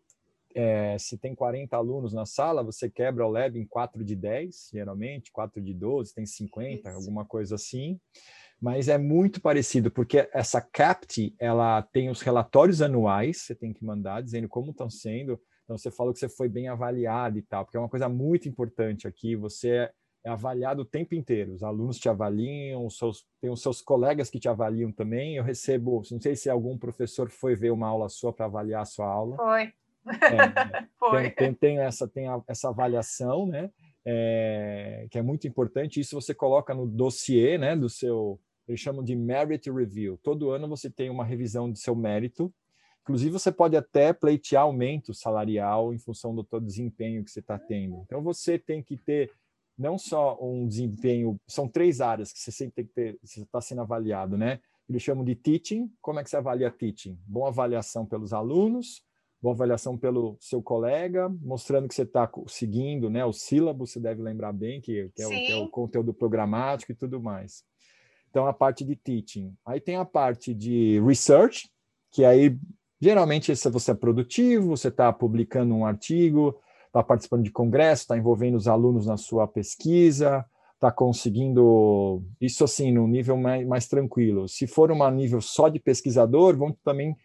É, se tem 40 alunos na sala, você quebra o lab em 4 de 10, geralmente, 4 de 12, tem 50, Isso. alguma coisa assim. Mas é muito parecido, porque essa CAPT, ela tem os relatórios anuais, você tem que mandar, dizendo como estão sendo, então, você falou que você foi bem avaliado e tal, porque é uma coisa muito importante aqui. Você é avaliado o tempo inteiro. Os alunos te avaliam, os seus, tem os seus colegas que te avaliam também. Eu recebo, não sei se algum professor foi ver uma aula sua para avaliar a sua aula. Foi. É, foi. Tem, tem, tem, essa, tem a, essa avaliação, né? É, que é muito importante. Isso você coloca no dossiê, né? Do seu, eles chamam de merit review. Todo ano você tem uma revisão do seu mérito Inclusive, você pode até pleitear aumento salarial em função do teu desempenho que você está tendo. Então, você tem que ter não só um desempenho, são três áreas que você sempre tem que ter, você está sendo avaliado, né? Eles chamam de teaching. Como é que você avalia teaching? Boa avaliação pelos alunos, boa avaliação pelo seu colega, mostrando que você está seguindo né, o sílabo, você deve lembrar bem, que, que, é o, que, é o, conteúdo programático e tudo mais. Então, a parte de teaching. Aí tem a parte de research, que aí Geralmente, se você é produtivo, você está publicando um artigo, está participando de congresso, está envolvendo os alunos na sua pesquisa, está conseguindo isso assim no nível mais, mais tranquilo. Se for um nível só de pesquisador, vamos também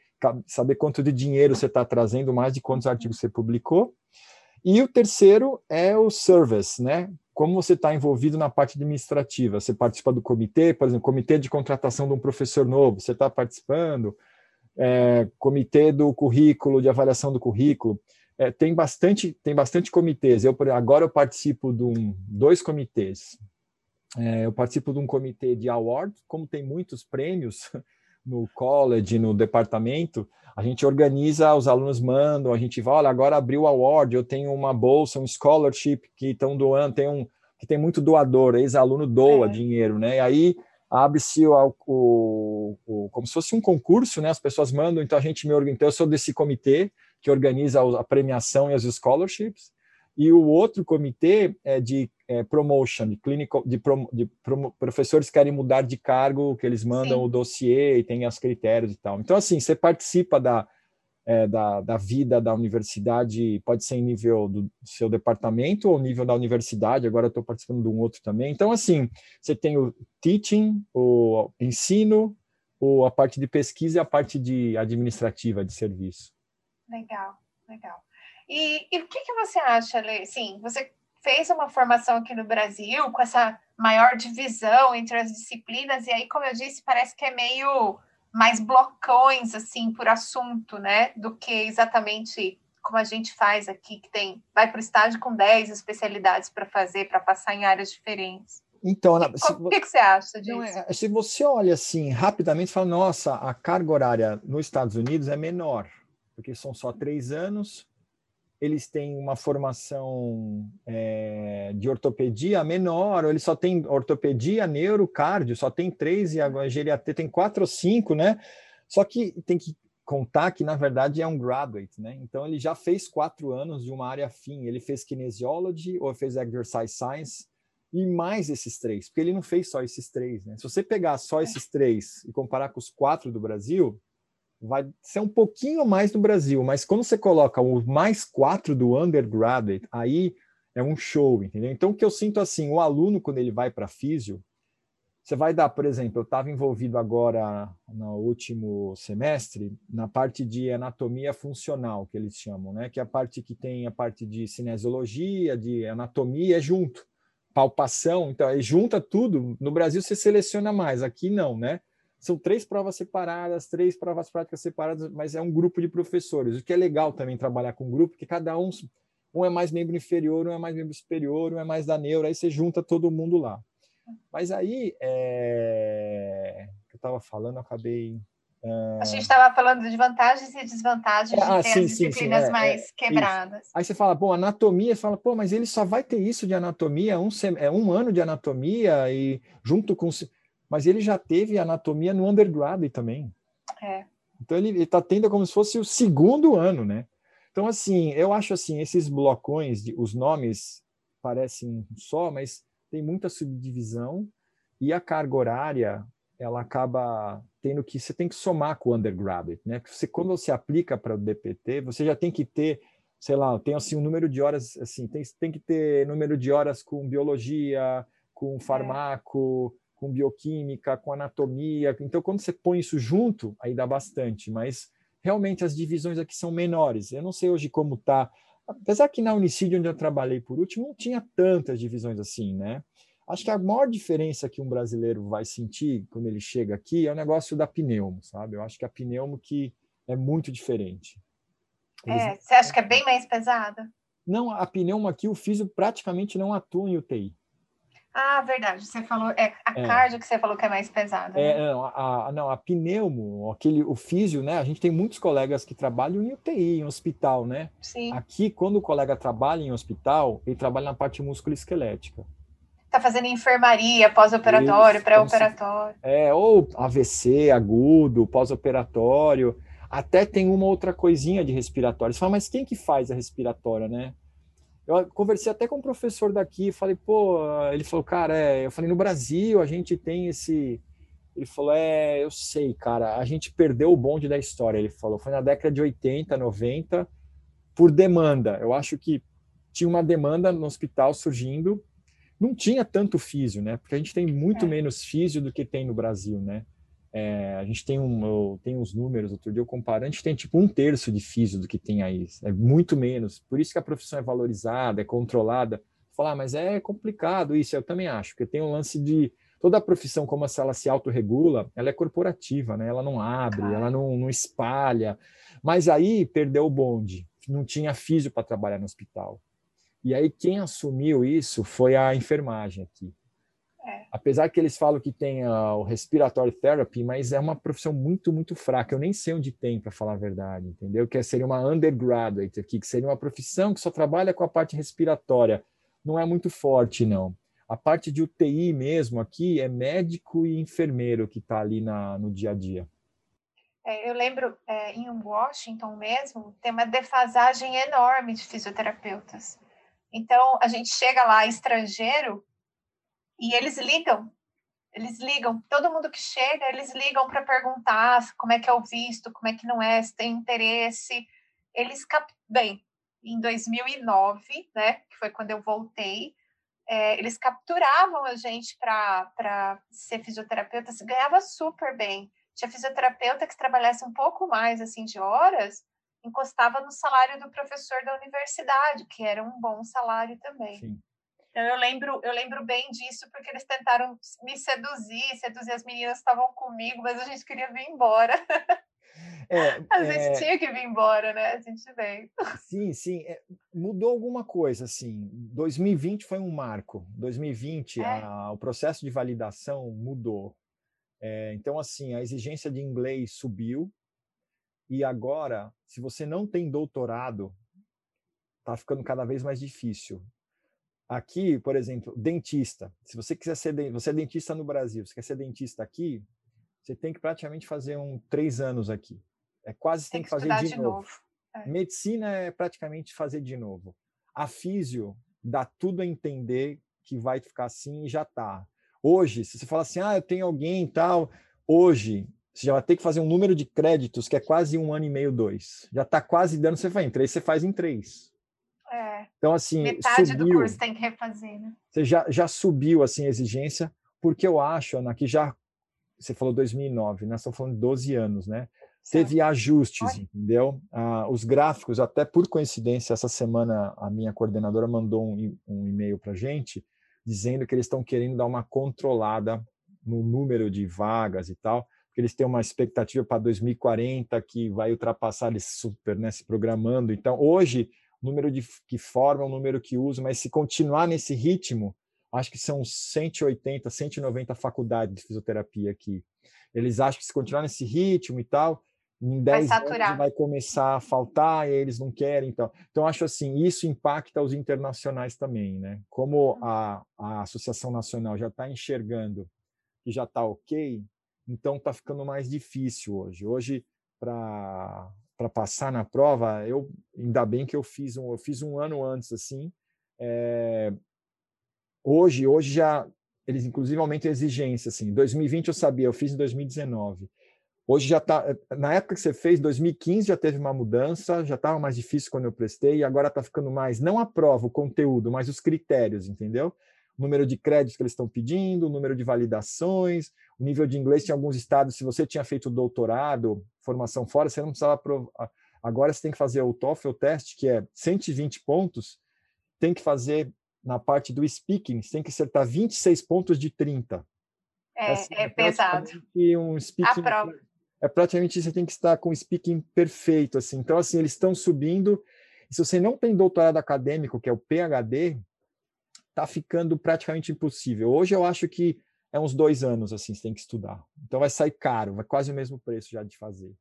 saber quanto de dinheiro você está trazendo, mais de quantos artigos você publicou. E o terceiro é o service, né? Como você está envolvido na parte administrativa? Você participa do comitê, por exemplo, comitê de contratação de um professor novo, você está participando? É, comitê do currículo, de avaliação do currículo. É, tem bastante tem bastante comitês. Eu agora eu participo de um, dois comitês. É, eu participo de um comitê de award, como tem muitos prêmios no college, no departamento, a gente organiza, os alunos mandam, a gente vai, olha, agora abriu o award, eu tenho uma bolsa, um scholarship que estão doando, tem um que tem muito doador, ex-aluno doa é. dinheiro, né? E aí abre-se o, o, o, como se fosse um concurso, né? As pessoas mandam, então a gente me organiza, então eu sou desse comitê que organiza a premiação e as scholarships, e o outro comitê é de é, promotion, de clinical, de, prom, de prom, professores que querem mudar de cargo, que eles mandam Sim. o dossiê e tem os critérios e tal. Então, assim, você participa da, é, da, da vida da universidade, pode ser em nível do, seu departamento ou nível da universidade, agora estou participando de um outro também. Então, assim, você tem o teaching, o ensino, o, a parte de pesquisa e a parte de administrativa de serviço. Legal, legal. E, e o que, que você acha, Lê? Sim, você fez uma formação aqui no Brasil com essa maior divisão entre as disciplinas, e aí, como eu disse, parece que é meio mais blocões assim por assunto, né, do que exatamente como a gente faz aqui, que tem vai para o estágio com 10 especialidades para fazer, para passar em áreas diferentes. Então, o que, que, você acha disso? É, se você olha assim rapidamente, fala, nossa, a carga horária nos Estados Unidos é menor, porque são só três anos, eles têm uma formação é, de ortopedia menor, ou eles só têm ortopedia, neurocardio, só tem três, e a geriatria tem quatro ou cinco, né? Só que tem que contar que, na verdade, é um graduate, né? Então, ele já fez quatro anos de uma área afim. Ele fez kinesiology ou fez exercise science e mais esses três, porque ele não fez só esses três, né? Se você pegar só esses três e comparar com os quatro do Brasil, vai ser um pouquinho mais do Brasil, mas quando você coloca o mais quatro do undergraduate, aí é um show, entendeu? Então, o que eu sinto assim, o aluno, quando ele vai para físio, você vai dar, por exemplo, eu estava envolvido agora no último semestre na parte de anatomia funcional, que eles chamam, né? Que é a parte que tem a parte de cinesiologia, de anatomia, é junto. Palpação, então, aí junta tudo. No Brasil você seleciona mais, aqui não, né? São três provas separadas, três provas práticas separadas, mas é um grupo de professores. O que é legal também trabalhar com grupo, que cada um, um é mais membro inferior, um é mais membro superior, um é mais da neuro, aí você junta todo mundo lá. Mas aí, é... eu estava falando, acabei. Uh... A gente estava falando de vantagens e desvantagens de ah, ter sim, as disciplinas sim, sim. É, mais é, quebradas. Isso. Aí você fala, bom, anatomia, você fala, pô, mas ele só vai ter isso de anatomia, um, sem... é um ano de anatomia e junto com. Mas ele já teve anatomia no undergrad também. É. Então ele está tendo como se fosse o segundo ano, né? Então, assim, eu acho assim, esses blocões, de, os nomes parecem só, mas tem muita subdivisão e a carga horária ela acaba tendo que você tem que somar com o undergraduate, né? Porque você, quando você aplica para o DPT, você já tem que ter, sei lá, tem assim um número de horas assim, tem, tem que ter número de horas com biologia, com é. farmaco. Com bioquímica, com anatomia. Então, quando você põe isso junto, aí dá bastante, mas realmente as divisões aqui são menores. Eu não sei hoje como está apesar que na Unicid, onde eu trabalhei por último, não tinha tantas divisões assim, né? Acho que a maior diferença que um brasileiro vai sentir quando ele chega aqui é o negócio da pneumo, sabe? Eu acho que a pneumo que é muito diferente. Eles... É, você acha que é bem mais pesada? Não, a pneumo aqui, o físio praticamente não atua em UTI. Ah, verdade. Você falou, é a é. cardio que você falou que é mais pesada. É, né? não, a, não, a pneumo, aquele, o físio, né? A gente tem muitos colegas que trabalham em UTI, em hospital, né? Sim. Aqui, quando o colega trabalha em hospital, ele trabalha na parte musculoesquelética. Tá fazendo enfermaria, pós-operatório, pré-operatório. É, ou AVC agudo, pós-operatório. Até tem uma outra coisinha de respiratório. Você fala, mas quem que faz a respiratória, né? Eu conversei até com um professor daqui, falei, pô, ele falou, cara, é, eu falei, no Brasil a gente tem esse. Ele falou, é, eu sei, cara, a gente perdeu o bonde da história. Ele falou, foi na década de 80, 90, por demanda. Eu acho que tinha uma demanda no hospital surgindo. Não tinha tanto físio, né? Porque a gente tem muito é. menos físio do que tem no Brasil, né? É, a gente tem, um, tem uns números, outro dia eu comparo, a gente tem tipo um terço de físio do que tem aí, é muito menos. Por isso que a profissão é valorizada, é controlada. Falar, ah, mas é complicado isso, eu também acho, porque tem um lance de toda a profissão, como se ela se autorregula, ela é corporativa, né? Ela não abre, ela não, não espalha. Mas aí perdeu o bonde, não tinha físio para trabalhar no hospital. E aí quem assumiu isso foi a enfermagem aqui. É. Apesar que eles falam que tem uh, o respiratory therapy, mas é uma profissão muito, muito fraca. Eu nem sei onde tem, para falar a verdade, entendeu? Que seria uma undergraduate aqui, que seria uma profissão que só trabalha com a parte respiratória. Não é muito forte, não. A parte de UTI mesmo aqui é médico e enfermeiro que está ali na, no dia a dia. É, eu lembro, é, em Washington mesmo, tem uma defasagem enorme de fisioterapeutas. Então, a gente chega lá estrangeiro, e eles ligam, eles ligam, todo mundo que chega, eles ligam para perguntar como é que é o visto, como é que não é, se tem interesse. Eles cap... bem, em 2009, né, que foi quando eu voltei, é, eles capturavam a gente para ser fisioterapeuta, se ganhava super bem. Tinha fisioterapeuta que trabalhasse um pouco mais assim de horas, encostava no salário do professor da universidade, que era um bom salário também. Sim. Então eu lembro, eu lembro bem disso porque eles tentaram me seduzir, seduzir as meninas estavam comigo, mas a gente queria vir embora. É, a gente é... tinha que vir embora, né? A gente veio. Sim, sim. É, mudou alguma coisa, assim. 2020 foi um marco. 2020, é. a, o processo de validação mudou. É, então, assim, a exigência de inglês subiu. E agora, se você não tem doutorado, está ficando cada vez mais difícil. Aqui, por exemplo, dentista. Se você quiser ser, você é dentista no Brasil, você quer ser dentista aqui, você tem que praticamente fazer um três anos aqui. É quase tem, tem que, fazer de, de novo. novo. É. Medicina é praticamente fazer de novo. A físio dá tudo a entender que vai ficar assim e já tá. Hoje, se você fala assim, ah, eu tenho alguém e tal, hoje você já vai ter que fazer um número de créditos que é quase um ano e meio, dois. Já está quase dando, você faz em três, você faz em três. É. Então, assim. Metade subiu, do curso tem que refazer, né? Você já, já subiu assim, a exigência, porque eu acho, Ana, que já. Você falou 2009, nós estamos falando de 12 anos, né? Certo. Teve ajustes, entendeu? Ah, os gráficos, até por coincidência, essa semana a minha coordenadora mandou um, um e-mail para gente dizendo que eles estão querendo dar uma controlada no número de vagas e tal porque eles têm uma expectativa para 2040 que vai ultrapassar esse super, né, se programando. Então, hoje, número de que forma, o número que usa, mas se continuar nesse ritmo, acho que são 180, 190 faculdades de fisioterapia aqui. Eles acham que se continuar nesse ritmo e tal, em 10 vai anos vai começar a faltar e eles não querem. Então, então acho assim, isso impacta os internacionais também, né? Como uhum. a, a Associação Nacional já está enxergando que já está ok, então está ficando mais difícil hoje. Hoje, para passar na prova, eu ainda bem que eu fiz um, eu fiz um ano antes assim. É, hoje, hoje já eles inclusive aumentam a exigência. Assim, 2020 eu sabia, eu fiz em 2019. Hoje já está. Na época que você fez, 2015 já teve uma mudança, já estava mais difícil quando eu prestei, e agora está ficando mais, não a prova, o conteúdo, mas os critérios, entendeu? Número de créditos que eles estão pedindo, o número de validações, o nível de inglês em alguns estados, se você tinha feito doutorado, formação fora, você não precisava provar. Agora você tem que fazer o TOEFL teste, que é 120 pontos, tem que fazer na parte do speaking, você tem que acertar 26 pontos de 30. É, assim, é, é pesado. Um speaking, é praticamente você tem que estar com o speaking perfeito, assim. Então, assim, eles estão subindo. E se você não tem doutorado acadêmico, que é o PhD, tá ficando praticamente impossível. Hoje eu acho que é uns dois anos, assim, você tem que estudar. Então vai sair caro, vai quase o mesmo preço já de fazer.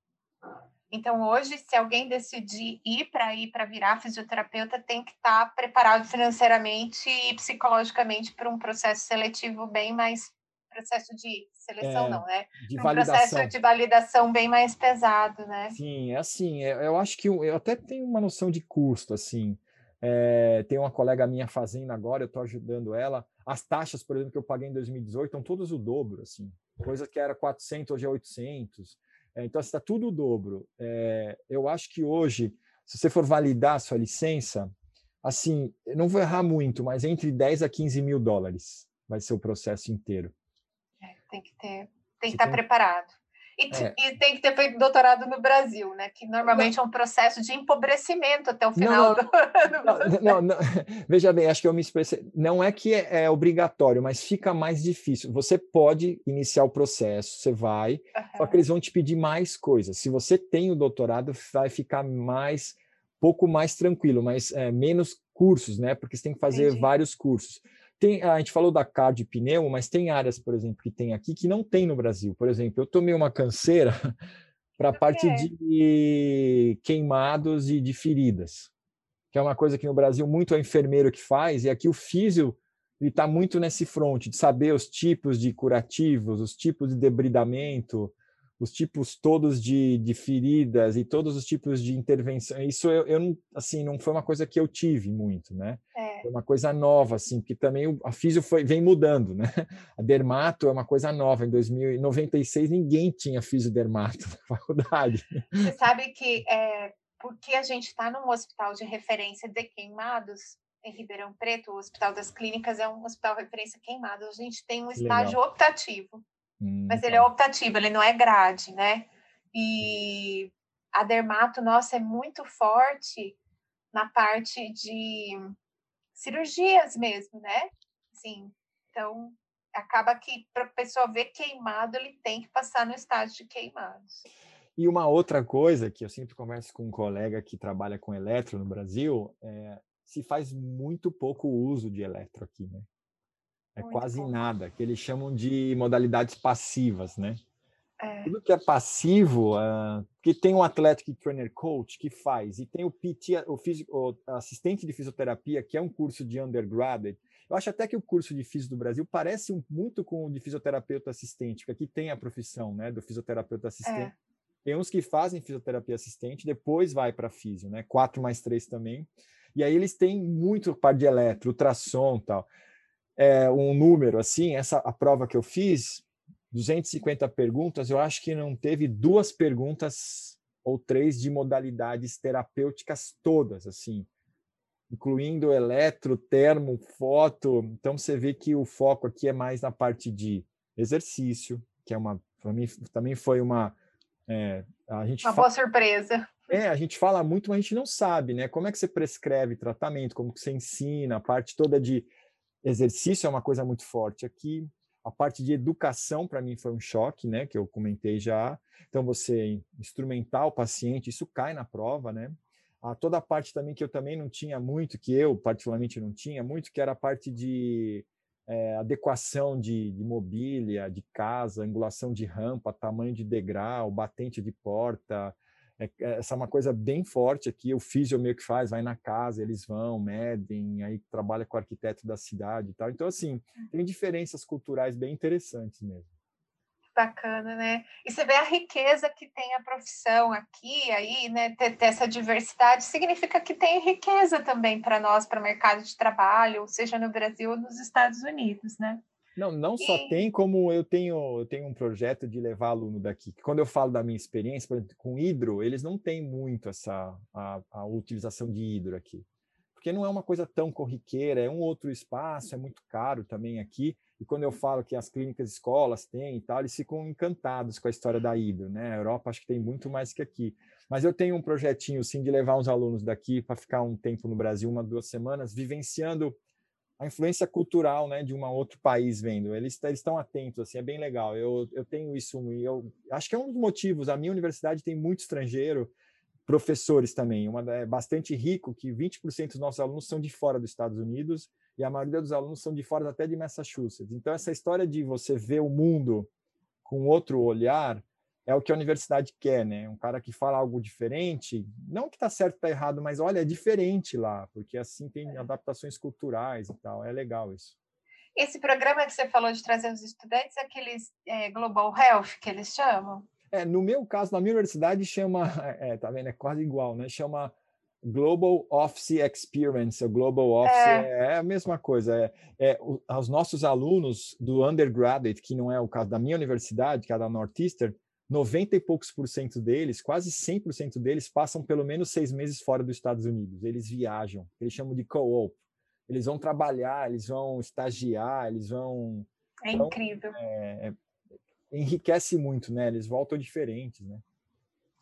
Então, hoje, se alguém decidir ir para ir para virar fisioterapeuta, tem que estar tá preparado financeiramente e psicologicamente para um processo seletivo bem mais processo de seleção, é, não, né? De um validação. processo de validação bem mais pesado, né? Sim, é assim. É, eu acho que eu, eu até tenho uma noção de custo, assim. É, tem uma colega minha fazendo agora, eu estou ajudando ela. As taxas, por exemplo, que eu paguei em 2018 estão todas o dobro, assim. Coisa que era 400, hoje é 800. É, então, está tudo o dobro. É, eu acho que hoje, se você for validar a sua licença, assim, não vou errar muito, mas entre 10 a 15 mil dólares vai ser o processo inteiro. É, tem que ter, tem que estar tem... preparado. E, é. e, tem que ter feito doutorado no Brasil, né? Que normalmente não. é um processo de empobrecimento até o final não, do, não, não, Veja bem, acho que eu me expressei. Não é que é, é, obrigatório, mas fica mais difícil. Você pode iniciar o processo, você vai, uhum. só que eles vão te pedir mais coisas. Se você tem o doutorado, vai ficar mais, pouco mais tranquilo, mas é, menos cursos, né? Porque você tem que fazer Entendi. vários cursos. Tem, a gente falou da CAD pneu, mas tem áreas, por exemplo, que tem aqui que não tem no Brasil. Por exemplo, eu tomei uma canseira para a parte de queimados e de feridas, que é uma coisa que no Brasil muito é enfermeiro que faz, e aqui o físio está muito nesse front de saber os tipos de curativos, os tipos de debridamento, os tipos todos de, de feridas e todos os tipos de intervenção. Isso eu, eu, assim não foi uma coisa que eu tive muito, né? É. Foi uma coisa nova, assim, porque também a físio foi, vem mudando, né? A dermato é uma coisa nova. Em 2096 ninguém tinha fisiodermato na faculdade. Você sabe que é, porque a gente está num hospital de referência de queimados em Ribeirão Preto, o Hospital das Clínicas é um hospital de referência queimado. A gente tem um estágio Legal. optativo Hum, mas ele é tá. optativo, ele não é grade, né? E a dermato, nossa, é muito forte na parte de cirurgias mesmo, né? Assim, então, acaba que para a pessoa ver queimado, ele tem que passar no estágio de queimados. E uma outra coisa que eu sempre converso com um colega que trabalha com eletro no Brasil, é, se faz muito pouco uso de eletro aqui, né? É Muito quase bom. nada, que eles chamam de modalidades passivas, né? É. Tudo que é passivo, uh, que tem um athletic trainer coach que faz, e tem o PT, o, físico, o assistente de fisioterapia, que é um curso de undergraduate. Eu acho até que o curso de físico do Brasil parece muito com o de fisioterapeuta assistente, porque aqui tem a profissão né, do fisioterapeuta assistente. É. Tem uns que fazem fisioterapia assistente, depois vai para físio, né? Quatro mais três também. E aí eles têm muito parte de eletro, ultrassom tal. É, um número assim, essa a prova que eu fiz, 250 perguntas, eu acho que não teve duas perguntas ou três de modalidades terapêuticas todas, assim, incluindo eletro, termo, foto. Então você vê que o foco aqui é mais na parte de exercício, que é uma, para mim também foi uma é, a gente uma boa surpresa. É, a gente fala muito, mas a gente não sabe, né? Como é que você prescreve tratamento, como que você ensina, a parte toda de exercício é uma coisa muito forte aqui. A parte de educação, para mim, foi um choque, né? Que eu comentei já. Então, você instrumentar o paciente, isso cai na prova, né? A toda a parte também que eu também não tinha muito, que eu particularmente não tinha muito, que era a parte de é, adequação de, de, mobília, de casa, angulação de rampa, tamanho de degrau, batente de porta. É, é, essa é uma coisa bem forte aqui. O físio meio que faz, vai na casa, eles vão, medem, aí trabalha com o arquiteto da cidade e tal. Então, assim, tem diferenças culturais bem interessantes mesmo bacana, né? E você vê a riqueza que tem a profissão aqui, aí, né? Ter, ter essa diversidade significa que tem riqueza também para nós, para o mercado de trabalho, seja no Brasil ou nos Estados Unidos, né? Não, não só e... tem como eu tenho, eu tenho um projeto de levar aluno daqui. Quando eu falo da minha experiência, por exemplo, com hidro, eles não têm muito essa a, a utilização de hidro aqui, porque não é uma coisa tão corriqueira, é um outro espaço, é muito caro também aqui. E quando eu falo que as clínicas escolas têm e tal, eles ficam encantados com a história da hidro, né? A Europa acho que tem muito mais que aqui. Mas eu tenho um projetinho, sim, de levar uns alunos daqui para ficar um tempo no Brasil, uma, duas semanas, vivenciando a influência cultural, né, de um outro país vendo. Eles, estão atentos, assim, é bem legal. Eu, eu tenho isso, eu acho que é um dos motivos. A minha universidade tem muito estrangeiro, professores também. Uma é bastante rico que 20% dos nossos alunos são de fora dos Estados Unidos e a maioria dos alunos são de fora até de Massachusetts. Então, essa história de você ver o mundo com outro olhar é o que a universidade quer, né? Um cara que fala algo diferente, não que está certo, está errado, mas olha, é diferente lá, porque assim tem adaptações culturais e tal. É legal isso. Esse programa que você falou de trazer os estudantes é aqueles é, Global Health que eles chamam? É, no meu caso, na minha universidade chama, é, tá vendo? É quase igual, né? Chama Global Office Experience, o Global Office é, é a mesma coisa. É, é, os nossos alunos do undergraduate, que não é o caso da minha universidade, que é da Northeastern, 90 e poucos por cento deles, quase 100% deles, passam pelo menos seis meses fora dos Estados Unidos. Eles viajam, eles chamam de co-op. Eles vão trabalhar, eles vão estagiar, eles vão. É então, incrível. É, é, enriquece muito, né? Eles voltam diferentes, né?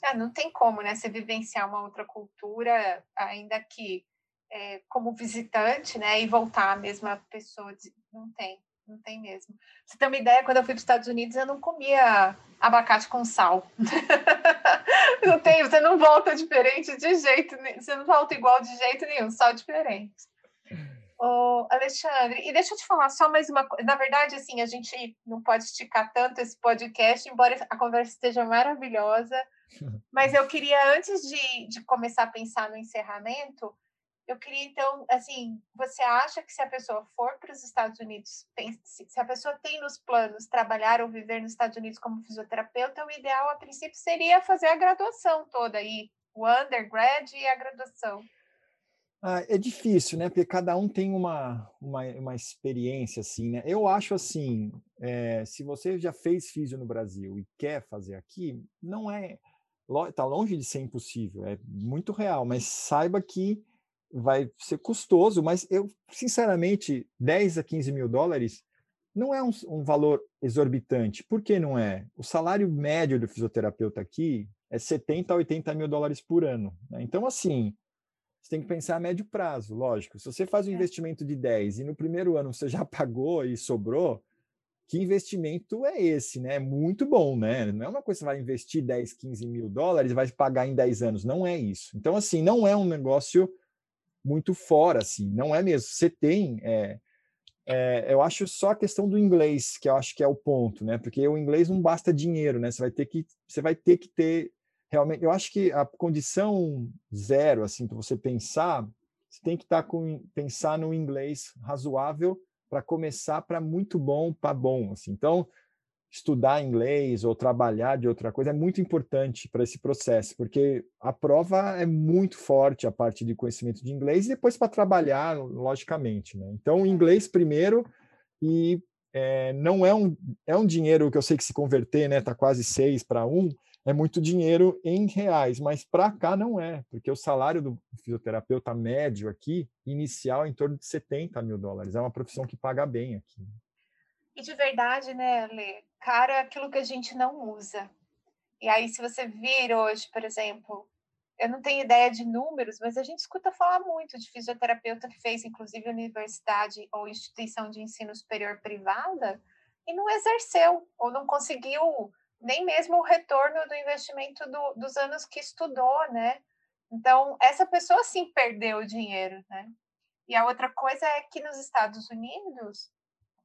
É, não tem como, né? Você vivenciar uma outra cultura, ainda que é, como visitante, né? E voltar a mesma pessoa, não tem, não tem mesmo. Você tem uma ideia, quando eu fui para os Estados Unidos, eu não comia abacate com sal. não tem, você não volta diferente de jeito nenhum, você não volta igual de jeito nenhum, só diferente. Ô, Alexandre, e deixa eu te falar só mais uma coisa. Na verdade, assim, a gente não pode esticar tanto esse podcast, embora a conversa esteja maravilhosa. Mas eu queria, antes de, de começar a pensar no encerramento, eu queria então, assim, você acha que se a pessoa for para os Estados Unidos, se a pessoa tem nos planos trabalhar ou viver nos Estados Unidos como fisioterapeuta, o ideal a princípio seria fazer a graduação toda aí, o undergrad e a graduação. Ah, é difícil, né? Porque cada um tem uma, uma, uma experiência, assim, né? Eu acho assim, é, se você já fez físio no Brasil e quer fazer aqui, não é está longe de ser impossível, é muito real, mas saiba que vai ser custoso, mas eu, sinceramente, 10 a 15 mil dólares não é um, um, valor exorbitante. Por que não é? O salário médio do fisioterapeuta aqui é 70 a 80 mil dólares por ano. Né? Então, assim, você tem que pensar a médio prazo, lógico. Se você faz um é. investimento de 10 e no primeiro ano você já pagou e sobrou, que investimento é esse, né? É muito bom, né? Não é uma coisa que você vai investir 10, 15 mil dólares e vai pagar em 10 anos. Não é isso. Então, assim, não é um negócio muito fora, assim, não é mesmo. Você tem. É, é, eu acho só a questão do inglês, que eu acho que é o ponto, né? Porque o inglês não basta dinheiro, né? Você vai ter que, você vai ter, que ter realmente. Eu acho que a condição zero, assim, para você pensar, você tem que estar tá com pensar no inglês razoável para começar para muito bom para bom assim. Então, estudar inglês ou trabalhar de outra coisa é muito importante para esse processo, porque a prova é muito forte a parte de conhecimento de inglês e depois para trabalhar, logicamente. Né? Então, inglês primeiro e é, não é um, é um dinheiro que eu sei que se converter, né, tá quase seis para um, é muito dinheiro em reais, mas para cá não é, porque o salário do fisioterapeuta médio aqui, inicial, é em torno de 70 mil dólares. É uma profissão que paga bem aqui. E de verdade, né, Lê? Cara é aquilo que a gente não usa. E aí, se você vir hoje, por exemplo, eu não tenho ideia de números, mas a gente escuta falar muito de fisioterapeuta que fez, inclusive, universidade ou instituição de ensino superior privada e não exerceu, ou não conseguiu nem mesmo o retorno do investimento do, dos anos que estudou, né? Então, essa pessoa sim perdeu o dinheiro, né? E a outra coisa é que nos Estados Unidos,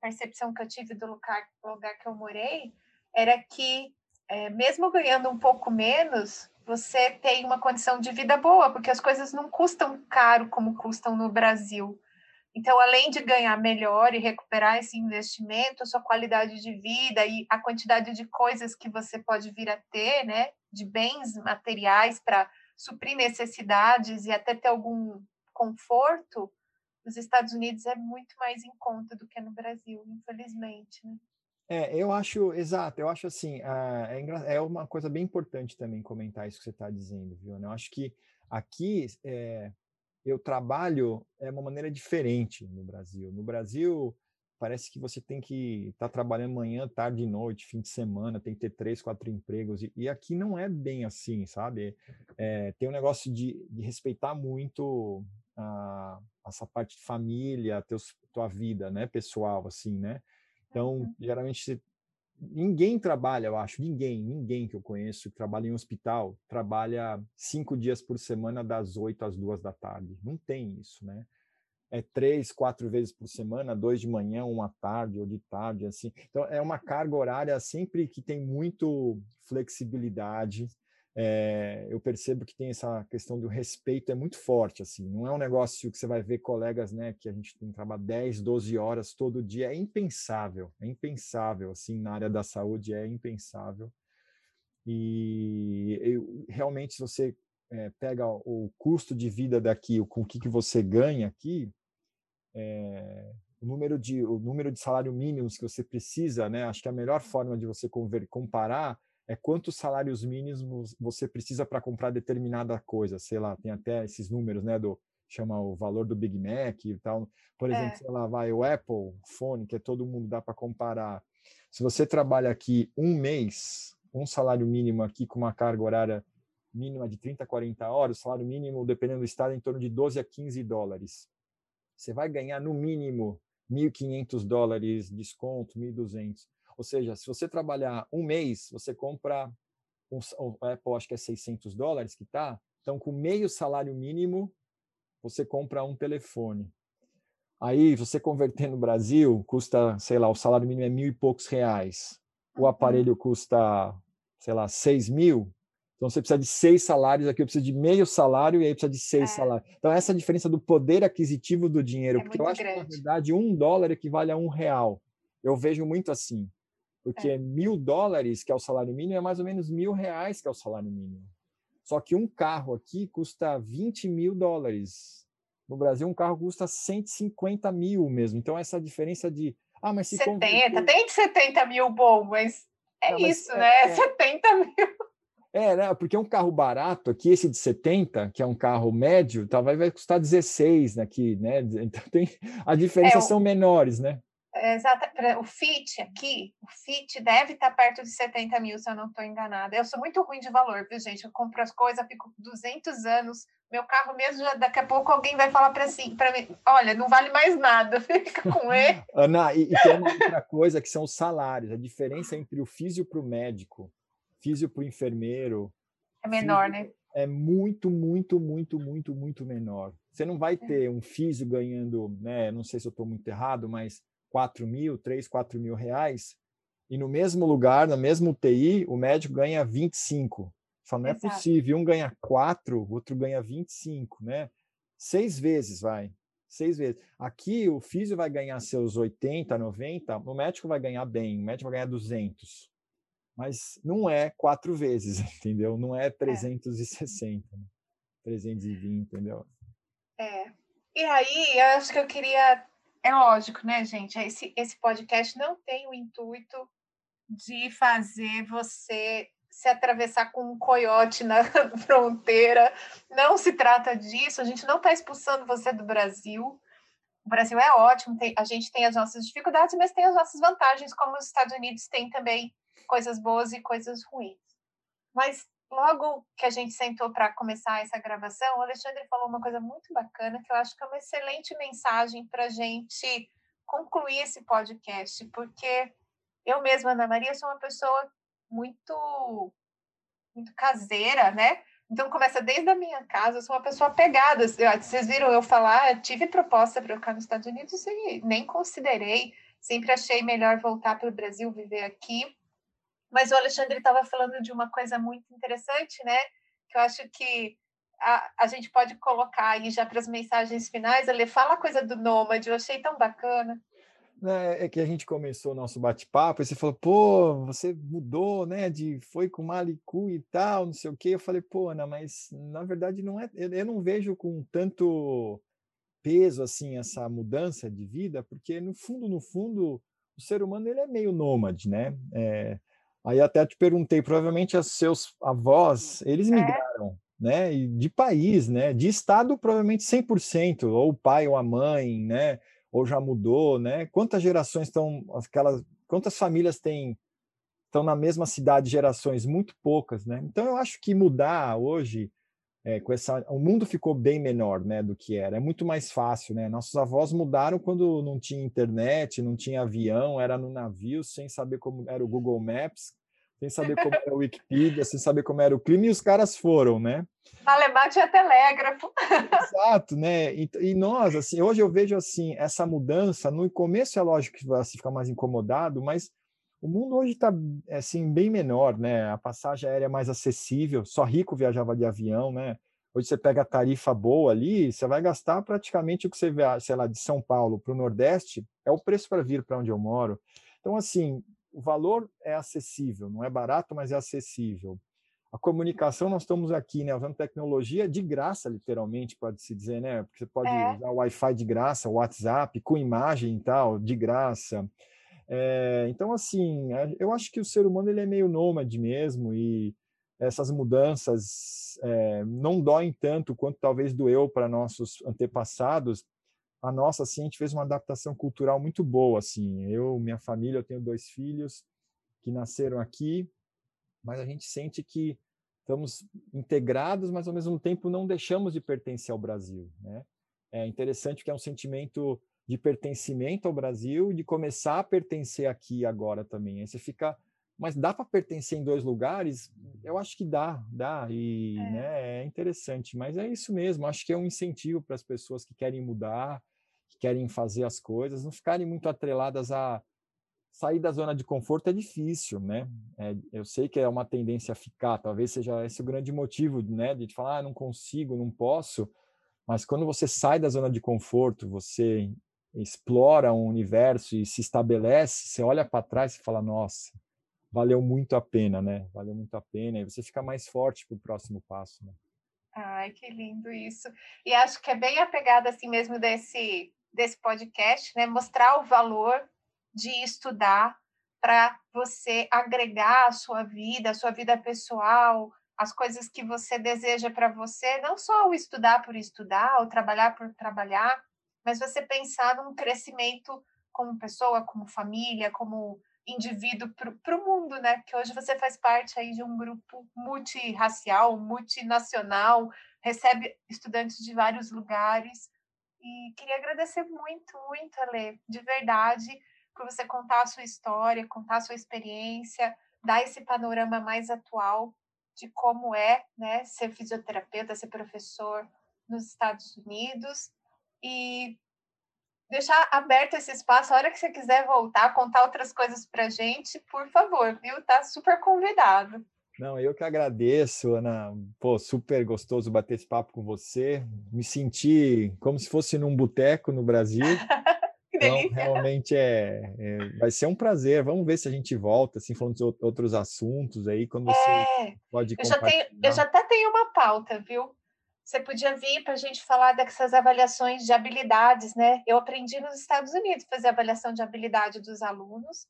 percepção que eu tive do lugar, lugar que eu morei era que, é, mesmo ganhando um pouco menos, você tem uma condição de vida boa, porque as coisas não custam caro como custam no Brasil. Então, além de ganhar melhor e recuperar esse investimento, sua qualidade de vida e a quantidade de coisas que você pode vir a ter, né, de bens materiais para suprir necessidades e até ter algum conforto, nos Estados Unidos é muito mais em conta do que no Brasil, infelizmente. Né? É, eu acho, exato, eu acho assim, uh, é, é, uma coisa bem importante também comentar isso que você está dizendo, viu? Eu acho que aqui é, eu trabalho é uma maneira diferente no Brasil. No Brasil, parece que você tem que estar tá trabalhando manhã, tarde e noite, fim de semana, tem que ter três, quatro empregos. E, e aqui não é bem assim, sabe? É, tem um negócio de, de respeitar muito a, essa parte de família, teus, tua vida, né, pessoal, assim, né? Então, uhum. geralmente, ninguém trabalha, eu acho, ninguém, ninguém que eu conheço que trabalha em hospital, trabalha cinco dias por semana, das oito às duas da tarde. Não tem isso, né? É três, quatro vezes por semana, dois de manhã, uma tarde ou de tarde, assim. Então, é uma carga horária sempre que tem muito flexibilidade, é, eu percebo que tem essa questão do respeito é muito forte, assim, não é um negócio que você vai ver colegas, né, que a gente tem que trabalhar 10, 12 horas todo dia, é impensável, é impensável, assim, na área da saúde é impensável. E eu, realmente, se você é, pega o custo de vida daqui, com o que, que você ganha aqui, é, o número de o número de salário mínimos que você precisa, né? Acho que a melhor forma de você comparar é quantos salários mínimos você precisa para comprar determinada coisa, sei lá, tem até esses números, né, do chama o valor do Big Mac e tal. Por exemplo, é. sei lá, vai o Apple Phone, que é todo mundo dá para comparar. Se você trabalha aqui um mês, um salário mínimo aqui com uma carga horária mínima de 30, 40 horas, salário mínimo, dependendo do estado, é em torno de 12 a 15 dólares. Você vai ganhar no mínimo 1.500 dólares, desconto, 1.200. Ou seja, se você trabalhar um mês, você compra, um, o Apple acho que é 600 dólares que tá, então com meio salário mínimo, você compra um telefone. Aí, você converter no Brasil, custa, sei lá, o salário mínimo é mil e poucos reais. O uhum. aparelho custa, sei lá, seis mil. Então, você precisa de seis salários, aqui eu preciso de meio salário e aí precisa de seis é. salários. Então, essa é a diferença do poder aquisitivo do dinheiro. É porque eu acho grande. que, na verdade, um dólar equivale a um real. Eu vejo muito assim. Porque é. mil dólares, que é o salário mínimo, é mais ou menos mil reais, que é o salário mínimo. Só que um carro aqui custa 20 mil dólares. No Brasil, um carro custa 150 mil mesmo. Então, essa diferença de. Ah, mas se 70, converter... tem de 70 mil bom, mas é Não, isso, mas, né? É, 70 mil. É, né? Porque um carro barato aqui, esse de 70, que é um carro médio, talvez vai custar 16 aqui, né? Então tem a diferença é, são menores, né? Exato, o FIT aqui, o FIT deve estar perto de 70 mil, se eu não estou enganada. Eu sou muito ruim de valor, viu, gente? Eu compro as coisas, fico 200 anos, meu carro mesmo, já, daqui a pouco alguém vai falar para assim, para mim, olha, não vale mais nada, fica com ele. Ana, e, e, tem uma outra coisa que são os salários, a diferença entre o físio para o médico, físio para o enfermeiro. É menor, né? É muito, muito, muito, muito, muito menor. Você não vai é. ter um físio ganhando, né? Não sei se eu estou muito errado, mas 4 mil, 3, 4 mil reais, e no mesmo lugar, no mesmo UTI, o médico ganha 25. Fala, não é possível, um ganha 4, o outro ganha 25, né? Seis vezes, vai. seis vezes. Aqui o físio vai ganhar seus 80, 90, o médico vai ganhar bem, o médico vai ganhar 200. Mas não é quatro vezes, entendeu? Não é 360, é. 320, entendeu? É. E aí, eu acho que eu queria. É lógico, né, gente? Esse, esse podcast não tem o intuito de fazer você se atravessar com um coiote na fronteira. Não se trata disso. A gente não está expulsando você do Brasil. O Brasil é ótimo, tem, a gente tem as nossas dificuldades, mas tem as nossas vantagens, como os Estados Unidos têm também coisas boas e coisas ruins. Mas logo que a gente sentou para começar essa gravação, o Alexandre falou uma coisa muito bacana, que eu acho que é uma excelente mensagem para a gente concluir esse podcast, porque eu mesma, Ana Maria, sou uma pessoa muito, muito caseira, né? Então começa desde a minha casa, eu sou uma pessoa apegada. Vocês viram eu falar, tive proposta para ficar nos Estados Unidos e nem considerei. Sempre achei melhor voltar para o Brasil, viver aqui. Mas o Alexandre estava falando de uma coisa muito interessante, né? Que eu acho que a, a gente pode colocar aí já para as mensagens finais. Ele fala a coisa do nômade, eu achei tão bacana né, é que a gente começou o nosso bate-papo e você falou, pô, você mudou, né, de foi com Malicu e tal, não sei o quê. Eu falei, pô, Ana, mas na verdade não é, eu, eu, não vejo com tanto peso assim essa mudança de vida, porque no fundo, no fundo, o ser humano ele é meio nômade, né? É, aí até te perguntei, provavelmente os seus avós, eles é. migraram, é. né, de país, né, de estado provavelmente 100%, ou o pai ou a mãe, né? ou já mudou, né? Quantas gerações estão, aquelas, quantas famílias têm estão na mesma cidade gerações muito poucas, né? Então eu acho que mudar hoje é, com essa, o mundo ficou bem menor, né, do que era. É muito mais fácil, né? Nossos avós mudaram quando não tinha internet, não tinha avião, era no navio, sem saber como era o Google Maps sem saber como era o Wikipedia, sem saber como era o clima, e os caras foram, né? Alemão tinha telégrafo. Exato, né? E, e, nós, assim, hoje eu vejo assim, essa mudança, no começo é lógico que você fica mais incomodado, mas o mundo hoje está assim, bem menor, né? A passagem aérea é mais acessível, só rico viajava de avião, né? Hoje você pega a tarifa boa ali, você vai gastar praticamente o que você vê, sei lá, de São Paulo para o Nordeste, é o preço para vir para onde eu moro. Então, assim, o valor é acessível, não é barato, mas é acessível. A comunicação, nós estamos aqui, né, usando tecnologia de graça, literalmente, pode-se dizer, né? Porque você pode é. usar o Wi-Fi de graça, o WhatsApp, com imagem e tal, de graça. É, então, assim, eu acho que o ser humano ele é meio nômade mesmo e essas mudanças é, não doem tanto quanto talvez doeu para nossos antepassados, a nossa, assim, a gente fez uma adaptação cultural muito boa, assim. Eu, minha família, eu tenho dois filhos que nasceram aqui, mas a gente sente que estamos integrados, mas ao mesmo tempo não deixamos de pertencer ao Brasil, né? É interessante que é um sentimento de pertencimento ao Brasil e de começar a pertencer aqui agora também. Aí você fica, mas dá para pertencer em dois lugares? Eu acho que dá, dá e é. Né, é interessante. Mas é isso mesmo. Acho que é um incentivo para as pessoas que querem mudar, querem fazer as coisas, não ficarem muito atreladas a sair da zona de conforto é difícil, né? É, eu sei que é uma tendência a ficar, talvez seja esse o grande motivo, né, de falar, ah, não consigo, não posso, mas quando você sai da zona de conforto, você explora um universo e se estabelece, você olha para trás e fala, nossa, valeu muito a pena, né? Valeu muito a pena, e você fica mais forte para o próximo passo, né? Ai, que lindo isso. E acho que é bem a pegada assim mesmo desse desse podcast, né? Mostrar o valor de estudar para você agregar a sua vida, a sua vida pessoal, as coisas que você deseja para você, não só o estudar por estudar, o trabalhar por trabalhar, mas você pensar num crescimento como pessoa, como família, como indivíduo para o mundo, né? Porque hoje você faz parte aí de um grupo multirracial, multinacional, recebe estudantes de vários lugares e queria agradecer muito, muito, Ale, de verdade, por você contar a sua história, contar a sua experiência, dar esse panorama mais atual de como é né, ser fisioterapeuta, ser professor nos Estados Unidos. E deixar aberto esse espaço, a hora que você quiser voltar, contar outras coisas para gente, por favor, viu? Tá super convidado. Não, eu que agradeço, Ana. Pô, super gostoso bater esse papo com você. Me senti como se fosse num boteco no Brasil. Então, realmente é, é, vai ser um prazer. Vamos ver se a gente volta, assim, falando de outros assuntos aí, quando você é, pode eu já, tenho, eu já até tenho uma pauta, viu? Você podia vir para a gente falar dessas avaliações de habilidades, né? Eu aprendi nos Estados Unidos fazer avaliação de habilidade dos alunos.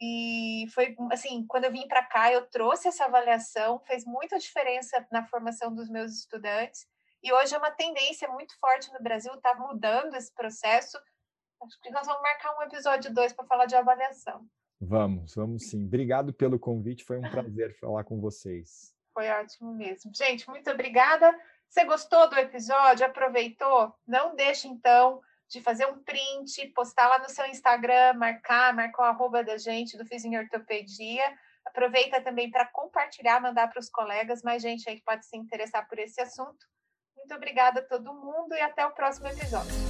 E foi assim, quando eu vim para cá, eu trouxe essa avaliação, fez muita diferença na formação dos meus estudantes. E hoje é uma tendência muito forte no Brasil, está mudando esse processo. Acho que nós vamos marcar um episódio 2 para falar de avaliação. Vamos, vamos sim. Obrigado pelo convite, foi um prazer falar com vocês. Foi ótimo mesmo. Gente, muito obrigada. Você gostou do episódio? Aproveitou? Não deixe então de fazer um print, postar lá no seu Instagram, marcar, marcar o arroba da gente do Fiz em Ortopedia. Aproveita também para compartilhar, mandar para os colegas, mais gente aí que pode se interessar por esse assunto. Muito obrigada a todo mundo e até o próximo episódio.